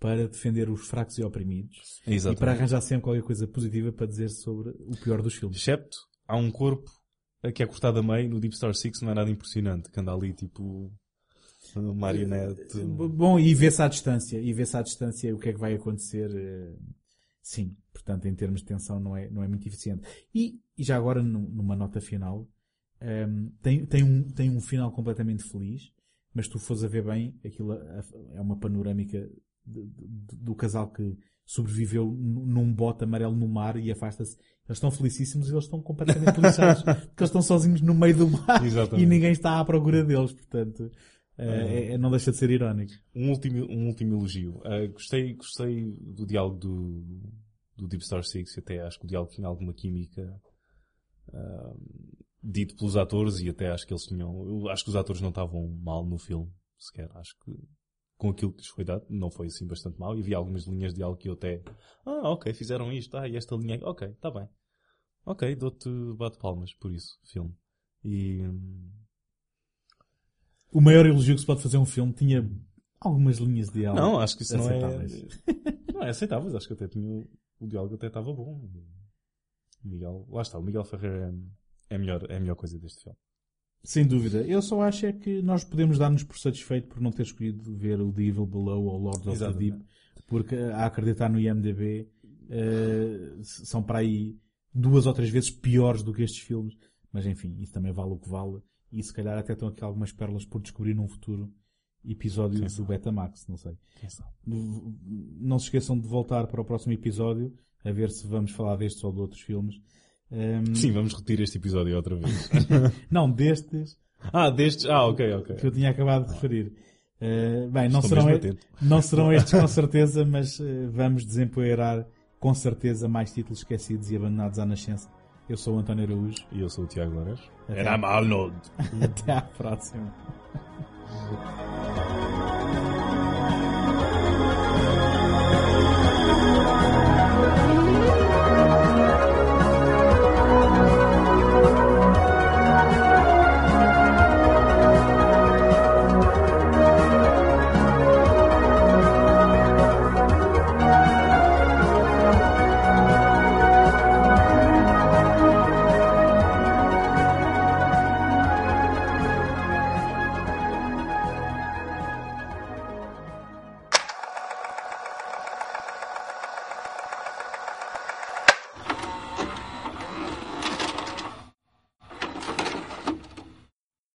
para defender os fracos e oprimidos Exatamente. e para arranjar sempre qualquer coisa positiva para dizer sobre o pior dos filmes. Excepto, há um corpo que é cortado a meio no Deep Star Six, não é nada impressionante, que anda ali tipo marionete. Bom, e vê-se à distância, e vê-se à distância o que é que vai acontecer. eh, Sim, portanto, em termos de tensão não é, não é muito eficiente. E, e já agora, num- numa nota final, ehm, tem, tem, um, tem um final completamente feliz, mas se tu fores a ver bem, aquilo a- é uma panorâmica de- de- do casal que sobreviveu num bote amarelo no mar e afasta-se. Eles estão felicíssimos e eles estão completamente lixados [LAUGHS] porque eles estão sozinhos no meio do mar Exatamente. e ninguém está à procura deles, portanto, eh, é- não deixa de ser irónico. Um último, um último elogio. Ah, gostei, gostei do diálogo do, do Deep Star Six até acho que o diálogo tinha alguma química ah, dito pelos atores e até acho que eles tinham. Eu acho que os atores não estavam mal no filme, sequer. Acho que com aquilo que lhes foi dado. Não foi assim bastante mal. E havia algumas linhas de algo que eu até, ah, ok, fizeram isto, ah, e esta linha, ok, está bem. Ok, dou-te bate palmas por isso, filme. E, hum, O maior elogio que se pode fazer a um filme tinha algumas linhas de diálogo. não, acho que isso não é, [LAUGHS] não é aceitável. Acho que até tinha, o diálogo até estava bom. O Miguel, lá está, o Miguel Ferreira é, a melhor, é a melhor coisa deste filme. Sem dúvida. Eu só acho é que nós podemos dar-nos por satisfeito por não ter escolhido ver o The Evil Below ou Lords of the. Deep, porque a acreditar no IMDB eh, são para aí duas ou três vezes piores do que estes filmes. Mas enfim, isso também vale o que vale. E se calhar até estão aqui algumas pérolas por descobrir num futuro episódio do Betamax, não sei. Não se esqueçam de voltar para o próximo episódio a ver se vamos falar destes ou de outros filmes. Ehm, Sim, vamos repetir este episódio outra vez. [LAUGHS] não, destes ah, destes, ah, ok, ok. que eu tinha acabado de referir. Uh, bem, não Estou serão, e- não serão estes com [LAUGHS] certeza, mas uh, vamos desempoeirar com certeza mais títulos esquecidos e abandonados à nascença. Eu sou o António Araújo. E eu sou o Tiago Lourenço. À- I'm Arnold. [LAUGHS] Até à próxima.